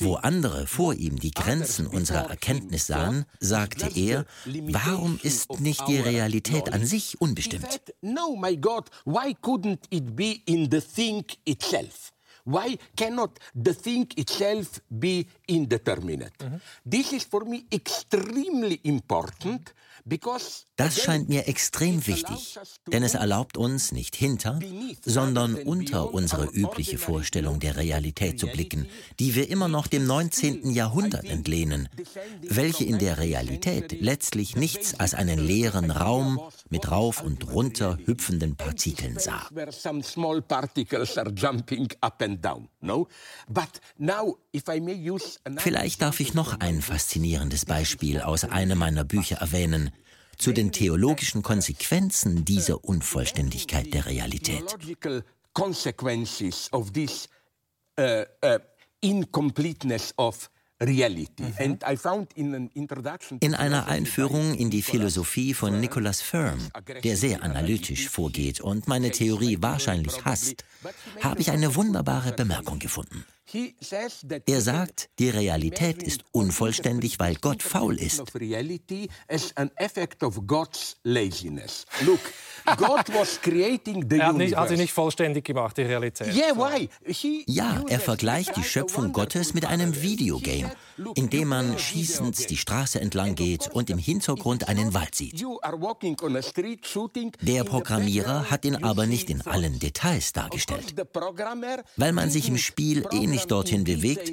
Wo andere vor ihm die Grenzen unserer Erkenntnis sahen, sagte er, warum ist nicht die Realität an sich unbestimmt? No, my God, why couldn't it be in the thing itself? Why cannot the thing itself be indeterminate? Mhm. This is for me extremely important das scheint mir extrem wichtig, denn es erlaubt uns, nicht hinter, sondern unter unsere übliche Vorstellung der Realität zu blicken, die wir immer noch dem 19. Jahrhundert entlehnen, welche in der Realität letztlich nichts als einen leeren Raum mit rauf und runter hüpfenden Partikeln sah. Vielleicht darf ich noch ein faszinierendes Beispiel aus einem meiner Bücher erwähnen, zu den theologischen Konsequenzen dieser Unvollständigkeit der Realität. In einer Einführung in die Philosophie von Nicholas Firm, der sehr analytisch vorgeht und meine Theorie wahrscheinlich hasst, habe ich eine wunderbare Bemerkung gefunden. Er sagt, die Realität ist unvollständig, weil Gott faul ist. Er hat, nicht, hat sie nicht vollständig gemacht, die Realität. Ja, er vergleicht die Schöpfung Gottes mit einem Videogame, in dem man schießend die Straße entlang geht und im Hintergrund einen Wald sieht. Der Programmierer hat ihn aber nicht in allen Details dargestellt. Weil man sich im Spiel eh nicht dorthin bewegt,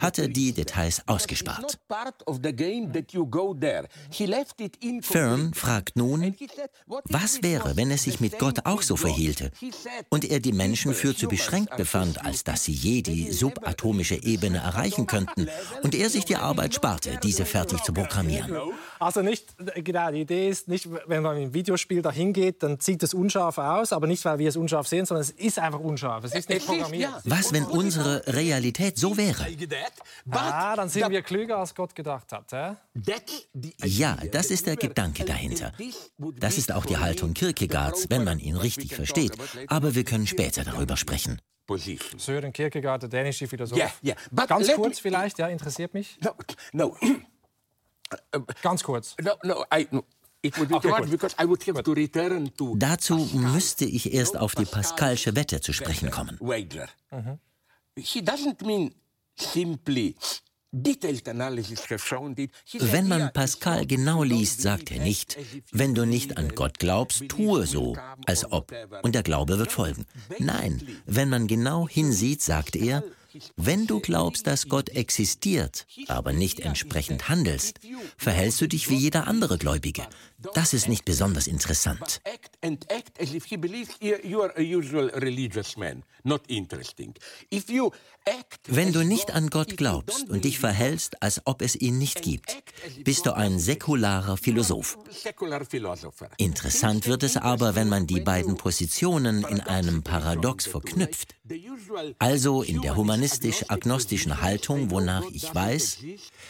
hat er die Details ausgespart. Fern fragt nun, was wäre, wenn es sich mit Gott auch so verhielte und er die Menschen für zu beschränkt befand, als dass sie je die subatomische Ebene erreichen könnten und er sich die Arbeit sparte, diese fertig zu programmieren. Also nicht, genau, die Idee ist nicht, wenn man im Videospiel dahin geht, dann sieht es unscharf aus, aber nicht, weil wir es unscharf sehen, sondern es ist einfach unscharf. Es ist nicht programmiert. Was, wenn unsere Realität so wäre? Ah, dann sind wir klüger, als Gott gedacht hat. Hä? Ja, das ist der Gedanke dahinter. Das ist auch die Haltung Kierkegaards, wenn man ihn richtig versteht. Aber wir können später darüber sprechen. Sören Kierkegaard, der dänische Philosoph. Yeah, yeah. Ganz kurz vielleicht, ja, interessiert mich. No, no. (clears throat) Ganz kurz. No, no, I, no. Dazu müsste ich erst auf die Pascalsche Wette zu sprechen kommen. Mhm. Wenn man Pascal genau liest, sagt er nicht, wenn du nicht an Gott glaubst, tue so, als ob, und der Glaube wird folgen. Nein, wenn man genau hinsieht, sagt er, wenn du glaubst, dass Gott existiert, aber nicht entsprechend handelst, verhältst du dich wie jeder andere Gläubige. Das ist nicht besonders interessant. Wenn du nicht an Gott glaubst und dich verhältst, als ob es ihn nicht gibt, bist du ein säkularer Philosoph. Interessant wird es aber, wenn man die beiden Positionen in einem Paradox verknüpft. Also in der humanistisch-agnostischen Haltung, wonach ich weiß,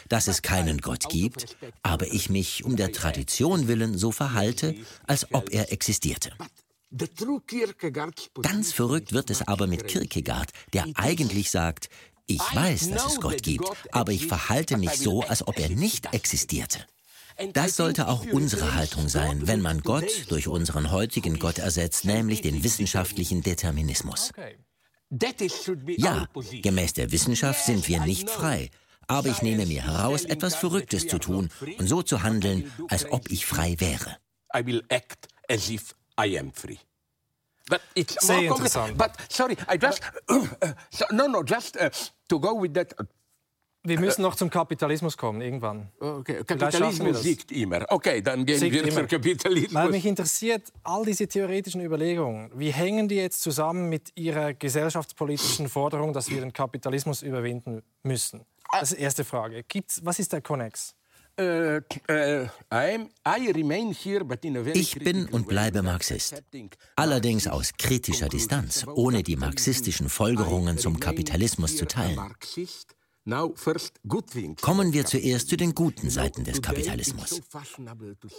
dass es keinen Gott gibt, aber ich mich um der Tradition willen so verhalte, als ob er existierte. Ganz verrückt wird es aber mit Kierkegaard, der eigentlich sagt, ich weiß, dass es Gott gibt, aber ich verhalte mich so, als ob er nicht existierte. Das sollte auch unsere Haltung sein, wenn man Gott durch unseren heutigen Gott ersetzt, nämlich den wissenschaftlichen Determinismus. Ja, gemäß der Wissenschaft sind wir nicht frei, aber ich nehme mir heraus, etwas Verrücktes zu tun und so zu handeln, als ob ich frei wäre. I will act as if I am free. But it's Sehr interessant. But sorry, I just uh, (coughs) so, no no just uh, to go with that. Wir müssen noch zum Kapitalismus kommen, irgendwann. Okay. Kapitalismus siegt immer. Okay, dann gehen siegt wir immer. zum Kapitalismus. Weil mich interessiert, all diese theoretischen Überlegungen, wie hängen die jetzt zusammen mit Ihrer gesellschaftspolitischen Forderung, dass wir den Kapitalismus überwinden müssen? Das ist die erste Frage. Gibt's, was ist der Konnex? Äh, äh, ich bin und bleibe Marxist. Allerdings aus kritischer Distanz, ohne die marxistischen Folgerungen zum Kapitalismus zu teilen. Kommen wir zuerst zu den guten Seiten des Kapitalismus.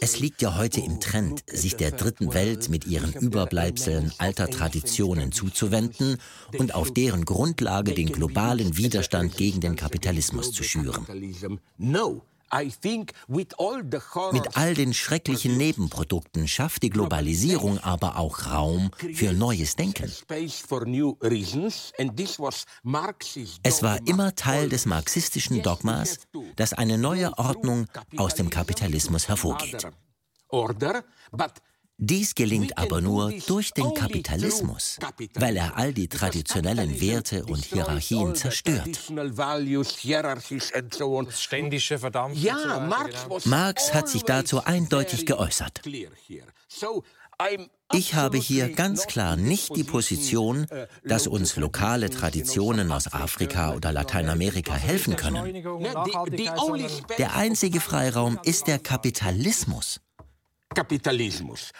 Es liegt ja heute im Trend, sich der dritten Welt mit ihren Überbleibseln alter Traditionen zuzuwenden und auf deren Grundlage den globalen Widerstand gegen den Kapitalismus zu schüren. Mit all den schrecklichen Nebenprodukten schafft die Globalisierung aber auch Raum für neues Denken. Es war immer Teil des marxistischen Dogmas, dass eine neue Ordnung aus dem Kapitalismus hervorgeht. Dies gelingt aber nur durch den Kapitalismus, weil er all die traditionellen Werte und Hierarchien zerstört. Ständische. Ja, Marx, Marx hat sich dazu eindeutig geäußert. Ich habe hier ganz klar nicht die Position, dass uns lokale Traditionen aus Afrika oder Lateinamerika helfen können. Der einzige Freiraum ist der Kapitalismus. Kapitalismus.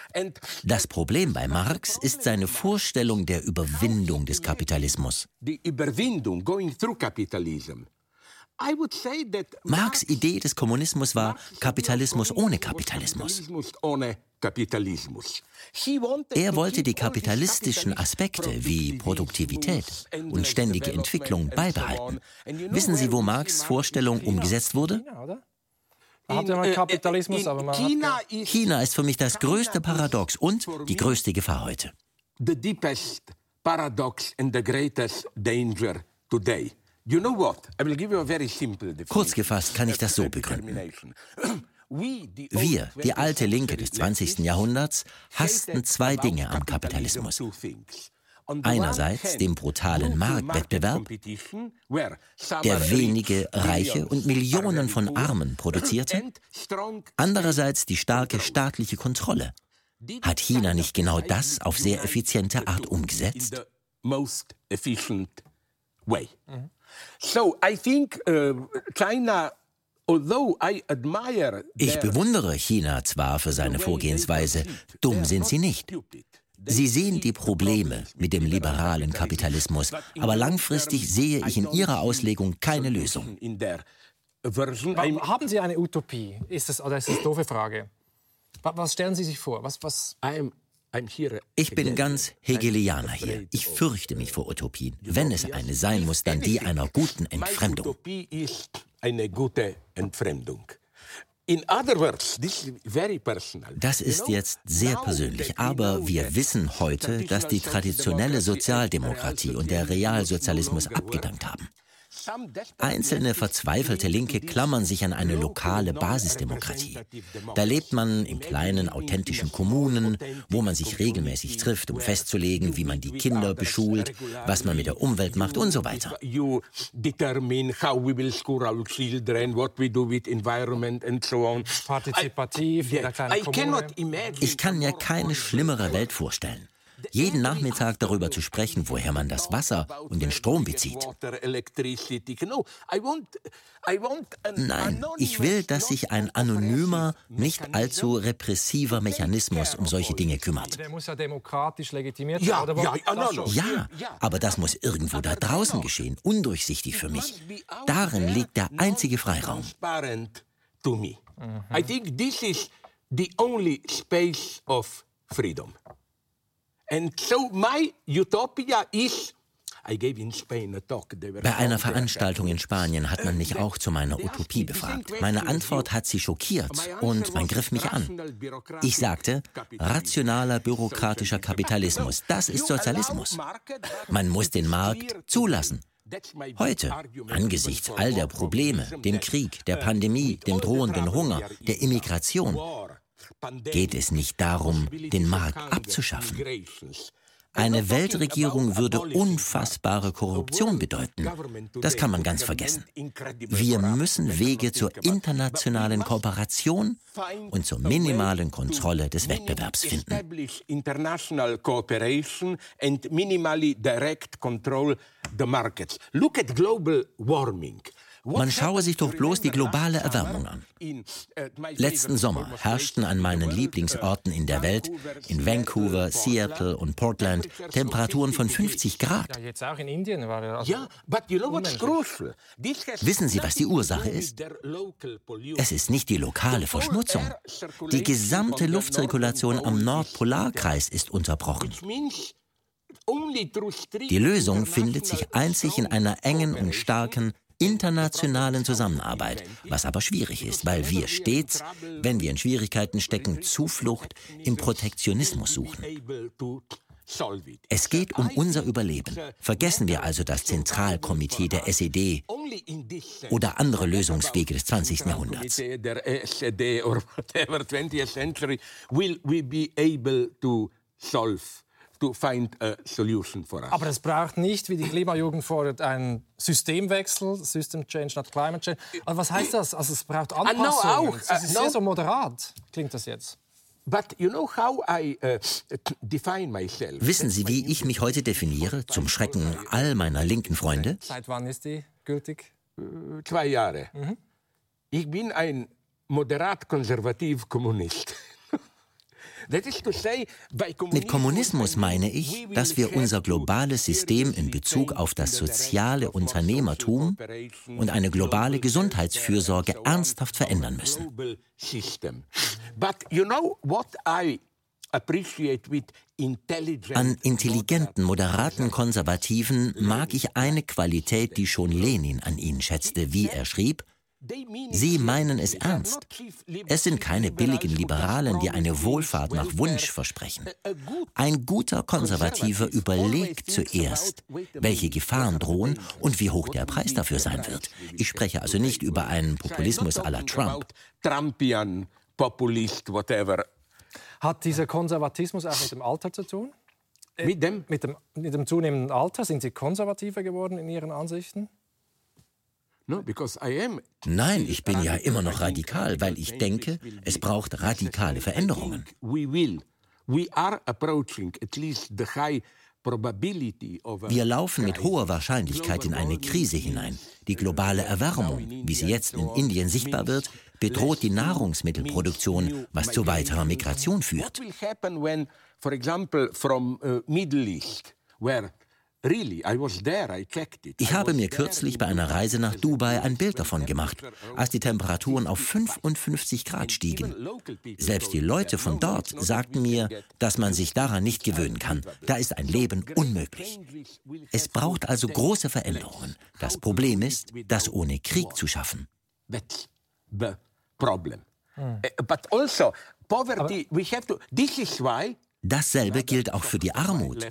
Das Problem bei Marx ist seine Vorstellung der Überwindung des Kapitalismus. Die Überwindung, going through capitalism. Marx' Idee des Kommunismus war Kapitalismus ohne Kapitalismus. Er wollte die kapitalistischen Aspekte wie Produktivität und ständige Entwicklung beibehalten. Wissen Sie, wo Marx' Vorstellung umgesetzt wurde? Hat ja äh, Kapitalismus, aber man China, ist China ist für mich das größte Paradox und die größte Gefahr heute. The deepest paradox and the greatest danger today. You know what? I will give you a very simple Kurz gefasst kann ich das so begründen. (clears throat) Wir, die alte Linke des 20. Jahrhunderts, hassten zwei Dinge am Kapitalismus. Einerseits dem brutalen Marktwettbewerb, der wenige Reiche und Millionen von Armen produzierte, andererseits die starke staatliche Kontrolle. Hat China nicht genau das auf sehr effiziente Art umgesetzt? Ich bewundere China zwar für seine Vorgehensweise, dumm sind sie nicht. Sie sehen die Probleme mit dem liberalen Kapitalismus, aber langfristig sehe ich in Ihrer Auslegung keine Lösung. Haben Sie eine Utopie? Ist das, oder ist das eine doofe Frage? Was stellen Sie sich vor? Was, was ich bin ganz Hegelianer hier. Ich fürchte mich vor Utopien. Wenn es eine sein muss, dann die einer guten Entfremdung. Utopie ist eine gute Entfremdung. Das ist jetzt sehr persönlich, aber wir wissen heute, dass die traditionelle Sozialdemokratie und der Realsozialismus abgedankt haben. Einzelne verzweifelte Linke klammern sich an eine lokale Basisdemokratie. Da lebt man in kleinen, authentischen Kommunen, wo man sich regelmäßig trifft, um festzulegen, wie man die Kinder beschult, was man mit der Umwelt macht und so weiter. Partizipativ, Ich kann mir keine schlimmere Welt vorstellen jeden Nachmittag darüber zu sprechen, woher man das Wasser und den Strom bezieht. Nein, ich will, dass sich ein anonymer, nicht allzu repressiver Mechanismus um solche Dinge kümmert. Der muss ja demokratisch legitimiert werden. Ja, ja, aber das muss irgendwo da draußen geschehen, undurchsichtig für mich. Darin liegt der einzige Freiraum. Mhm. I think this is the only space of freedom. And so my utopia is Bei einer Veranstaltung in Spanien hat man mich auch zu meiner Utopie befragt. Meine Antwort hat sie schockiert und man griff mich an. Ich sagte, rationaler bürokratischer Kapitalismus, das ist Sozialismus. Man muss den Markt zulassen. Heute, angesichts all der Probleme, dem Krieg, der Pandemie, dem drohenden Hunger, der Immigration, geht es nicht darum, den Markt abzuschaffen. Eine Weltregierung würde unfassbare Korruption bedeuten. Das kann man ganz vergessen. Wir müssen Wege zur internationalen Kooperation und zur minimalen Kontrolle des Wettbewerbs finden. International cooperation and minimally direct control the markets. Look at global warming. Man schaue sich doch bloß die globale Erwärmung an. Letzten Sommer herrschten an meinen Lieblingsorten in der Welt, in Vancouver, Seattle und Portland, Temperaturen von 50 Grad. Wissen Sie, was die Ursache ist? Es ist nicht die lokale Verschmutzung. Die gesamte Luftzirkulation am Nordpolarkreis ist unterbrochen. Die Lösung findet sich einzig in einer engen und starken internationalen Zusammenarbeit, was aber schwierig ist, weil wir stets, wenn wir in Schwierigkeiten stecken, Zuflucht im Protektionismus suchen. Es geht um unser Überleben. Vergessen wir also das Zentralkomitee der SED oder andere Lösungswege des 20. Jahrhunderts. Aber es braucht nicht, wie die Klimajugend fordert, einen Systemwechsel, System Change, not Climate Change. Aber was heißt das? Also es braucht Anpassungen. Uh, das ist sehr so moderat, klingt das jetzt. You know I, uh, Wissen Sie, wie ich mich heute definiere, zum Schrecken all meiner linken Freunde? Seit wann ist die gültig? Uh, zwei Jahre. Mhm. Ich bin ein moderat-konservativ Kommunist. (laughs) Mit Kommunismus meine ich, dass wir unser globales System in Bezug auf das soziale Unternehmertum und eine globale Gesundheitsfürsorge ernsthaft verändern müssen. An intelligenten, moderaten Konservativen mag ich eine Qualität, die schon Lenin an ihnen schätzte, wie er schrieb, Sie meinen es ernst. Es sind keine billigen Liberalen, die eine Wohlfahrt nach Wunsch versprechen. Ein guter Konservativer überlegt zuerst, welche Gefahren drohen und wie hoch der Preis dafür sein wird. Ich spreche also nicht über einen Populismus à la Trump. Trumpian, Populist, whatever. Hat dieser Konservatismus auch mit dem Alter zu tun? Mit dem? Mit dem, mit dem zunehmenden Alter sind Sie konservativer geworden in Ihren Ansichten? Nein, ich bin ja immer noch radikal, weil ich denke, es braucht radikale Veränderungen. Wir laufen mit hoher Wahrscheinlichkeit in eine Krise hinein. Die globale Erwärmung, wie sie jetzt in Indien sichtbar wird, bedroht die Nahrungsmittelproduktion, was zu weiterer Migration führt. For example, from uh, Middle East, where ich habe mir kürzlich bei einer Reise nach Dubai ein Bild davon gemacht, als die Temperaturen auf 55 Grad stiegen. Selbst die Leute von dort sagten mir, dass man sich daran nicht gewöhnen kann. Da ist ein Leben unmöglich. Es braucht also große Veränderungen. Das Problem ist, das ohne Krieg zu schaffen. That's the problem. Hm. But also, poverty, we have to, this is why Dasselbe gilt auch für die Armut.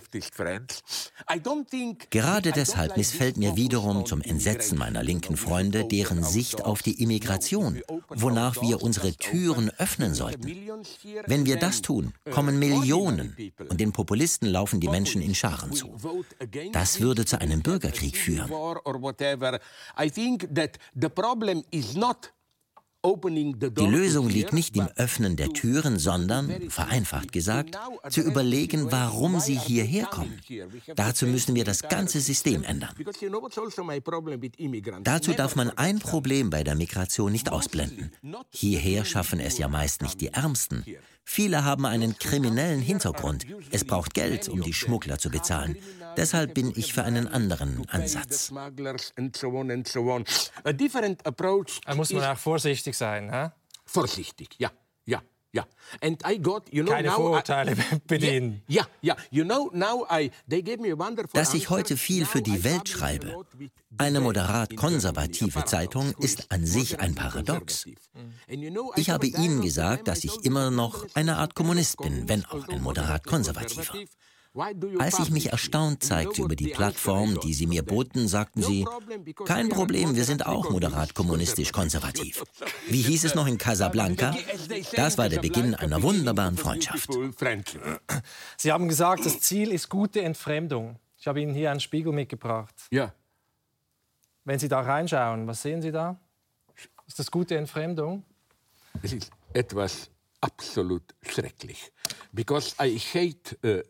Gerade deshalb missfällt mir wiederum zum Entsetzen meiner linken Freunde deren Sicht auf die Immigration, wonach wir unsere Türen öffnen sollten. Wenn wir das tun, kommen Millionen und den Populisten laufen die Menschen in Scharen zu. Das würde zu einem Bürgerkrieg führen. Die Lösung liegt nicht im Öffnen der Türen, sondern, vereinfacht gesagt, zu überlegen, warum sie hierher kommen. Dazu müssen wir das ganze System ändern. Dazu darf man ein Problem bei der Migration nicht ausblenden. Hierher schaffen es ja meist nicht die Ärmsten. Viele haben einen kriminellen Hintergrund. Es braucht Geld, um die Schmuggler zu bezahlen. Deshalb bin ich für einen anderen Ansatz. Da muss man auch vorsichtig sein. Hä? Vorsichtig, ja. Ja. Yeah. And I got, you know, Keine Vorurteile (laughs) bedienen. Ja, ja. You know, now I, they gave me a wonderful Dass ich heute viel für die Welt schreibe, eine moderat konservative Zeitung, ist an sich ein Paradox. Ich habe Ihnen gesagt, dass ich immer noch eine Art Kommunist bin, wenn auch ein moderat konservativer. Als ich mich erstaunt zeigte über die Plattform, die Sie mir boten, sagten Sie, kein Problem, wir sind auch moderat kommunistisch konservativ. Wie hieß es noch in Casablanca? Das war der Beginn einer wunderbaren Freundschaft. Sie haben gesagt, das Ziel ist gute Entfremdung. Ich habe Ihnen hier einen Spiegel mitgebracht. Ja. Wenn Sie da reinschauen, was sehen Sie da? Ist das gute Entfremdung? Es ist etwas absolut schrecklich. Because I hate uh,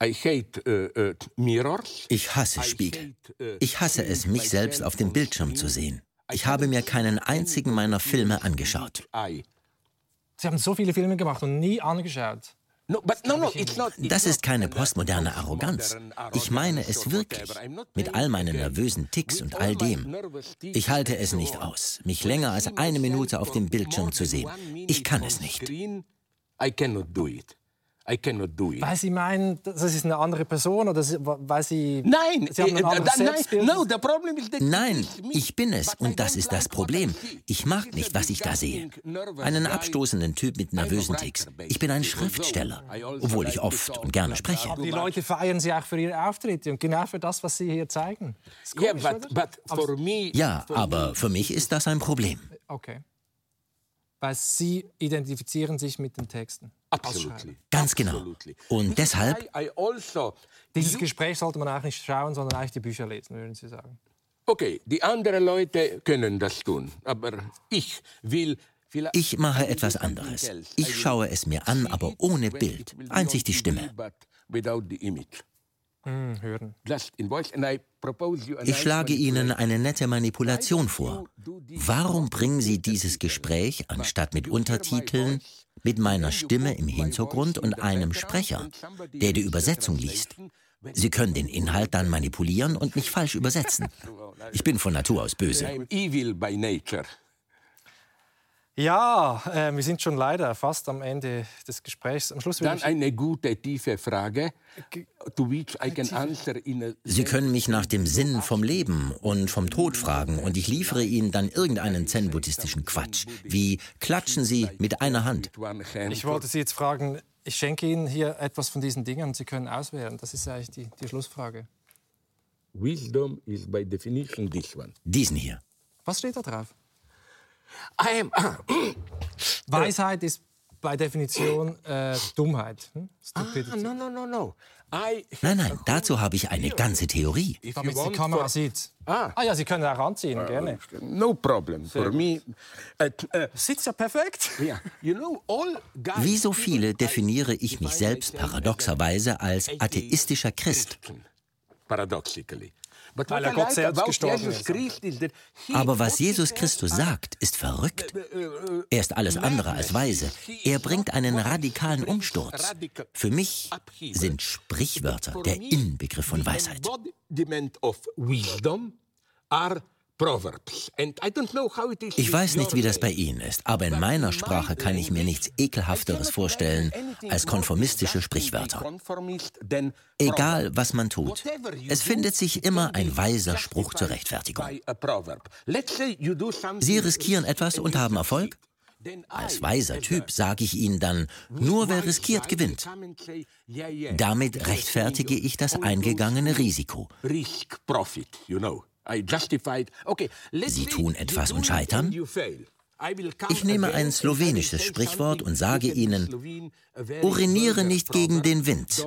Hate, uh, uh, mirrors. Ich hasse Spiegel. Ich hasse es, mich selbst auf dem Bildschirm zu sehen. Ich habe mir keinen einzigen meiner Filme angeschaut. Sie haben so viele Filme gemacht und nie angeschaut. Das ist keine postmoderne Arroganz. Ich meine es wirklich. Mit all meinen nervösen Ticks und all dem. Ich halte es nicht aus, mich länger als eine Minute auf dem Bildschirm zu sehen. Ich kann es nicht. I cannot do it. I cannot do it. Weil Sie meinen, das ist eine andere Person oder weil Sie. Nein, Sie haben ein anderes nein, no, the problem is that nein, ich bin es und das ist das Problem. Ich mag nicht, was ich da sehe. Einen abstoßenden Typ mit nervösen Ticks. Ich bin ein Schriftsteller, obwohl ich oft und gerne spreche. Aber die Leute feiern Sie auch für Ihre Auftritte und genau für das, was Sie hier zeigen. Komisch, yeah, but, but for me, ja, aber für mich ist das ein Problem. Okay. Weil Sie identifizieren sich mit den Texten. Absolut. Ganz genau. Und deshalb. Also Dieses Gespräch sollte man auch nicht schauen, sondern eigentlich die Bücher lesen, würden Sie sagen. Okay, die anderen Leute können das tun, aber ich will. Ich mache etwas anderes. Ich schaue es mir an, aber ohne Bild. Einzig die Stimme. Hm. Ich schlage Ihnen eine nette Manipulation vor. Warum bringen Sie dieses Gespräch, anstatt mit Untertiteln, mit meiner Stimme im Hintergrund und einem Sprecher, der die Übersetzung liest? Sie können den Inhalt dann manipulieren und mich falsch übersetzen. (laughs) Ich bin von Natur aus böse. Ja, äh, wir sind schon leider fast am Ende des Gesprächs. Am Schluss Dann eine gute, tiefe Frage, to which I can answer in a Sie können mich nach dem Sinn vom Leben und vom Tod fragen und ich liefere Ihnen dann irgendeinen zen-buddhistischen Quatsch, wie klatschen Sie mit einer Hand. Ich wollte Sie jetzt fragen, ich schenke Ihnen hier etwas von diesen Dingen und Sie können auswählen. Das ist eigentlich die, die Schlussfrage. Wisdom is by definition this one. Diesen hier. Was steht da drauf? Am, (coughs) Weisheit ist bei Definition äh, Dummheit. Hm? Ah, no, no, no, no. I, Nein, nein, dazu habe ich eine ganze Theorie. Damit die Kamera for... sieht. Ah. ah ja, Sie können auch anziehen, uh, gerne. No problem. For me, uh, uh, Sitzt ja perfekt. Yeah. You know, all Wie so viele definiere ich mich selbst paradoxerweise als atheistischer Christ. Paradoxically. Weil er Gott selbst gestorben ist. Aber was Jesus Christus sagt, ist verrückt. Er ist alles andere als weise. Er bringt einen radikalen Umsturz. Für mich sind Sprichwörter der Inbegriff von Weisheit. Ich weiß nicht, wie das bei Ihnen ist, aber in meiner Sprache kann ich mir nichts Ekelhafteres vorstellen als konformistische Sprichwörter. Egal, was man tut, es findet sich immer ein weiser Spruch zur Rechtfertigung. Sie riskieren etwas und haben Erfolg? Als weiser Typ sage ich Ihnen dann, nur wer riskiert, gewinnt. Damit rechtfertige ich das eingegangene Risiko. Sie tun etwas und scheitern? Ich nehme ein slowenisches Sprichwort und sage Ihnen, uriniere nicht gegen den Wind.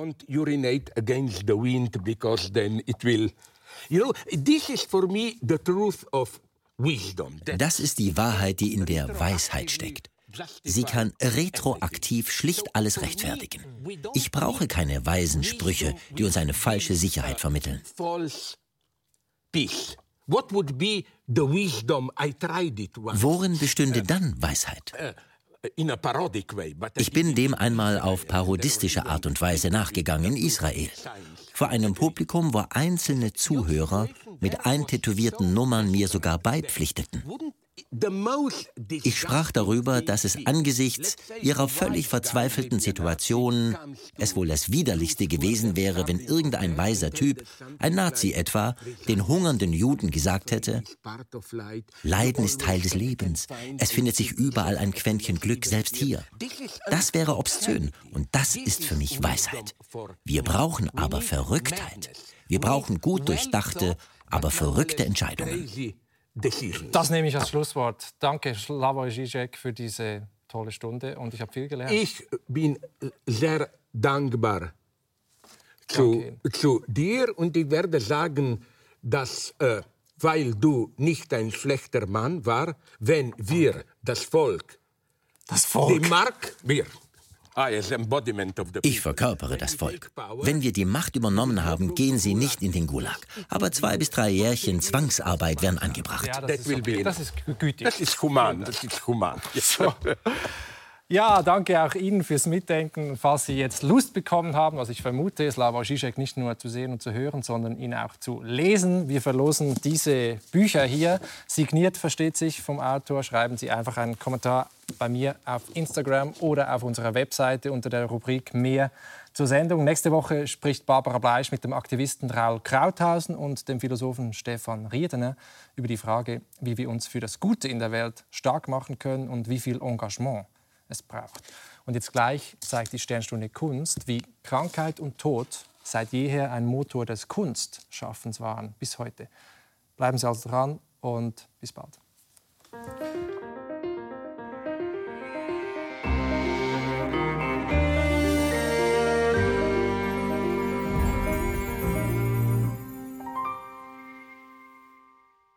Das ist die Wahrheit, die in der Weisheit steckt. Sie kann retroaktiv schlicht alles rechtfertigen. Ich brauche keine weisen Sprüche, die uns eine falsche Sicherheit vermitteln. Worin bestünde dann Weisheit? Ich bin dem einmal auf parodistische Art und Weise nachgegangen in Israel. Vor einem Publikum, wo einzelne Zuhörer mit eintätowierten Nummern mir sogar beipflichteten. Ich sprach darüber, dass es angesichts ihrer völlig verzweifelten Situation es wohl das Widerlichste gewesen wäre, wenn irgendein weiser Typ, ein Nazi etwa, den hungernden Juden gesagt hätte, Leiden ist Teil des Lebens, es findet sich überall ein Quäntchen Glück, selbst hier. Das wäre obszön und das ist für mich Weisheit. Wir brauchen aber Verrücktheit. Wir brauchen gut durchdachte, aber verrückte Entscheidungen. Das nehme ich als Schlusswort. Danke, Slavoj Žižek, für diese tolle Stunde und ich habe viel gelernt. Ich bin sehr dankbar zu, zu, dir und ich werde sagen, dass, äh, weil du nicht ein schlechter Mann war, wenn wir, das Volk, das Volk. die Mark, wir, ich verkörpere das Volk. Wenn wir die Macht übernommen haben, gehen Sie nicht in den Gulag. Aber zwei bis drei Jährchen Zwangsarbeit werden angebracht. Ja, das, ist, okay. das ist gütig. Das ist human. Das ist human. (laughs) So. Ja, danke auch Ihnen fürs Mitdenken. Falls Sie jetzt Lust bekommen haben, was ich vermute, Slava Žižek nicht nur zu sehen und zu hören, sondern ihn auch zu lesen. Wir verlosen diese Bücher hier. Signiert, versteht sich, vom Autor. Schreiben Sie einfach einen Kommentar bei mir auf Instagram oder auf unserer Webseite unter der Rubrik Mehr zur Sendung. Nächste Woche spricht Barbara Bleisch mit dem Aktivisten Raul Krauthausen und dem Philosophen Stefan Riedener über die Frage, wie wir uns für das Gute in der Welt stark machen können und wie viel Engagement es braucht. Und jetzt gleich zeigt die Sternstunde Kunst, wie Krankheit und Tod seit jeher ein Motor des Kunstschaffens waren bis heute. Bleiben Sie also dran und bis bald.